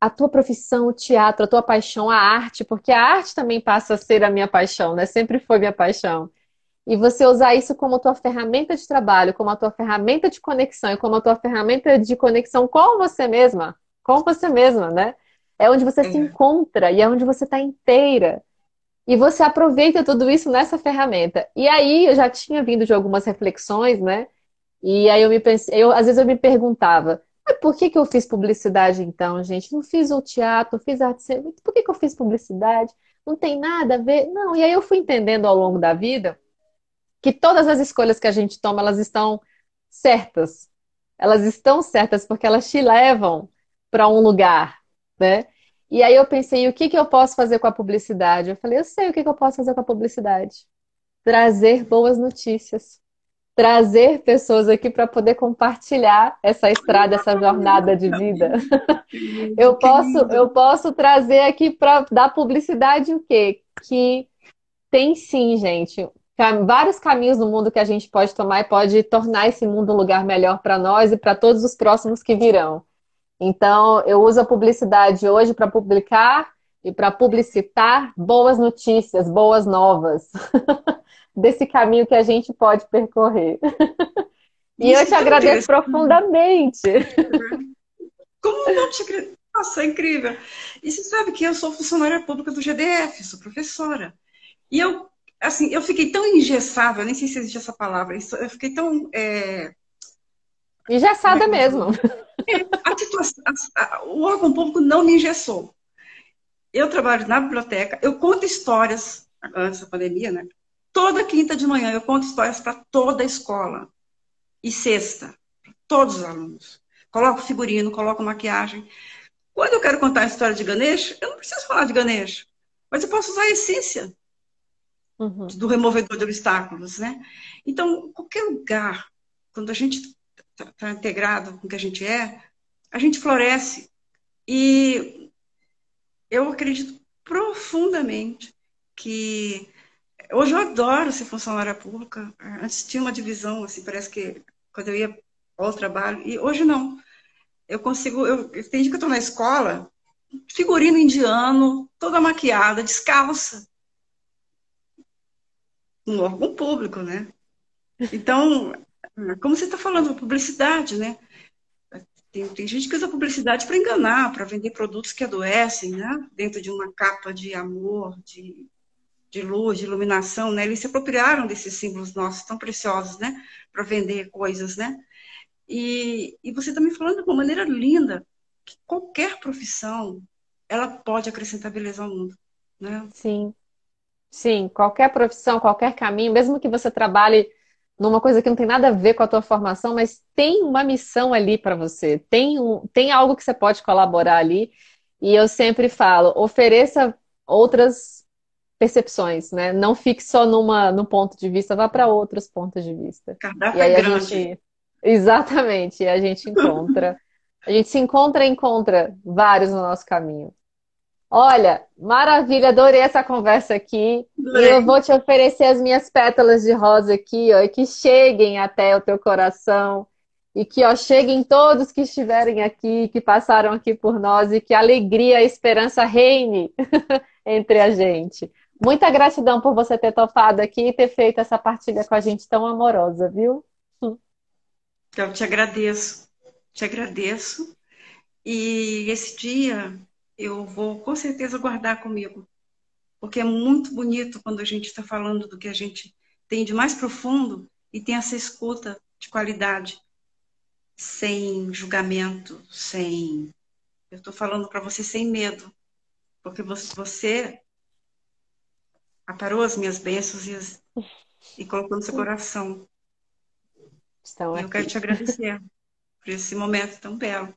A tua profissão, o teatro, a tua paixão, a arte, porque a arte também passa a ser a minha paixão, né? Sempre foi minha paixão e você usar isso como tua ferramenta de trabalho, como a tua ferramenta de conexão e como a tua ferramenta de conexão com você mesma, com você mesma, né? É onde você se encontra e é onde você está inteira. E você aproveita tudo isso nessa ferramenta. E aí eu já tinha vindo de algumas reflexões, né? E aí eu me pensei, eu, às vezes eu me perguntava, mas por que, que eu fiz publicidade então, gente? Não fiz o teatro, fiz arte cênica, por que, que eu fiz publicidade? Não tem nada a ver. Não, e aí eu fui entendendo ao longo da vida que todas as escolhas que a gente toma, elas estão certas. Elas estão certas porque elas te levam para um lugar, né? E aí eu pensei, o que, que eu posso fazer com a publicidade? Eu falei, eu sei o que, que eu posso fazer com a publicidade. Trazer boas notícias. Trazer pessoas aqui para poder compartilhar essa estrada, essa jornada de vida. *laughs* Eu posso, eu posso trazer aqui para dar publicidade o quê? Que tem sim, gente, vários caminhos no mundo que a gente pode tomar e pode tornar esse mundo um lugar melhor para nós e para todos os próximos que virão. Então, eu uso a publicidade hoje para publicar e para publicitar boas notícias, boas novas *laughs* desse caminho que a gente pode percorrer. *laughs* e Isso eu te agradeço profundamente. *laughs* Como não te agradeço? Nossa, é incrível. E você sabe que eu sou funcionária pública do GDF, sou professora. E eu assim, eu fiquei tão engessada, nem sei se existe essa palavra, eu fiquei tão. É... Engessada é mesmo. A situação, a, a, o órgão público não me engessou. Eu trabalho na biblioteca, eu conto histórias, antes da pandemia, né? Toda quinta de manhã eu conto histórias para toda a escola. E sexta, para todos os alunos. Coloco figurino, coloco maquiagem. Quando eu quero contar a história de Ganesh, eu não preciso falar de Ganesh, mas eu posso usar a essência uhum. do removedor de obstáculos, né? Então, qualquer lugar, quando a gente está tá integrado com o que a gente é, a gente floresce. E eu acredito profundamente que hoje eu adoro ser funcionária pública. Antes tinha uma divisão, assim, parece que quando eu ia ao trabalho, e hoje não. Eu consigo, eu, tem dia que eu estou na escola, figurino indiano, toda maquiada, descalça um órgão público, né? Então, como você está falando, publicidade, né? Tem, tem gente que usa publicidade para enganar, para vender produtos que adoecem, né? Dentro de uma capa de amor, de, de luz, de iluminação, né? Eles se apropriaram desses símbolos nossos tão preciosos, né? Para vender coisas, né? E, e você está me falando de uma maneira linda que qualquer profissão ela pode acrescentar beleza ao mundo, né? Sim. Sim, qualquer profissão, qualquer caminho, mesmo que você trabalhe numa coisa que não tem nada a ver com a tua formação, mas tem uma missão ali para você, tem, um, tem algo que você pode colaborar ali. E eu sempre falo, ofereça outras percepções, né? Não fique só numa, num ponto de vista, vá para outros pontos de vista. Cardápio e aí é a grande. gente exatamente, a gente encontra, a gente se encontra e encontra vários no nosso caminho. Olha, maravilha, adorei essa conversa aqui. E eu vou te oferecer as minhas pétalas de rosa aqui, ó, e que cheguem até o teu coração. E que ó, cheguem todos que estiverem aqui, que passaram aqui por nós, e que a alegria e a esperança reine *laughs* entre a gente. Muita gratidão por você ter topado aqui e ter feito essa partilha com a gente tão amorosa, viu? Eu te agradeço, te agradeço. E esse dia eu vou com certeza guardar comigo. Porque é muito bonito quando a gente está falando do que a gente tem de mais profundo e tem essa escuta de qualidade, sem julgamento, sem. Eu estou falando para você sem medo, porque você aparou as minhas bênçãos e, as... e colocou no seu coração. Estão e eu quero te agradecer por esse momento tão belo.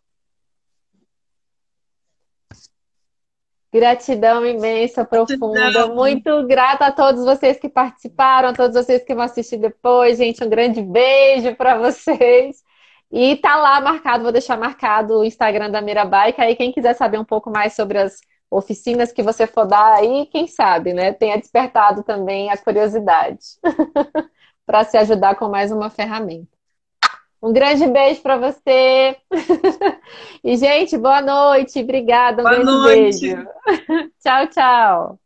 Gratidão imensa, profunda. Gratidão. Muito grata a todos vocês que participaram, a todos vocês que vão assistir depois. Gente, um grande beijo para vocês. E tá lá marcado, vou deixar marcado o Instagram da Mirabai, que aí quem quiser saber um pouco mais sobre as oficinas que você for dar aí, quem sabe, né, tenha despertado também a curiosidade *laughs* para se ajudar com mais uma ferramenta. Um grande beijo para você. *laughs* e, gente, boa noite. Obrigada. Um boa noite. beijo. *laughs* tchau, tchau.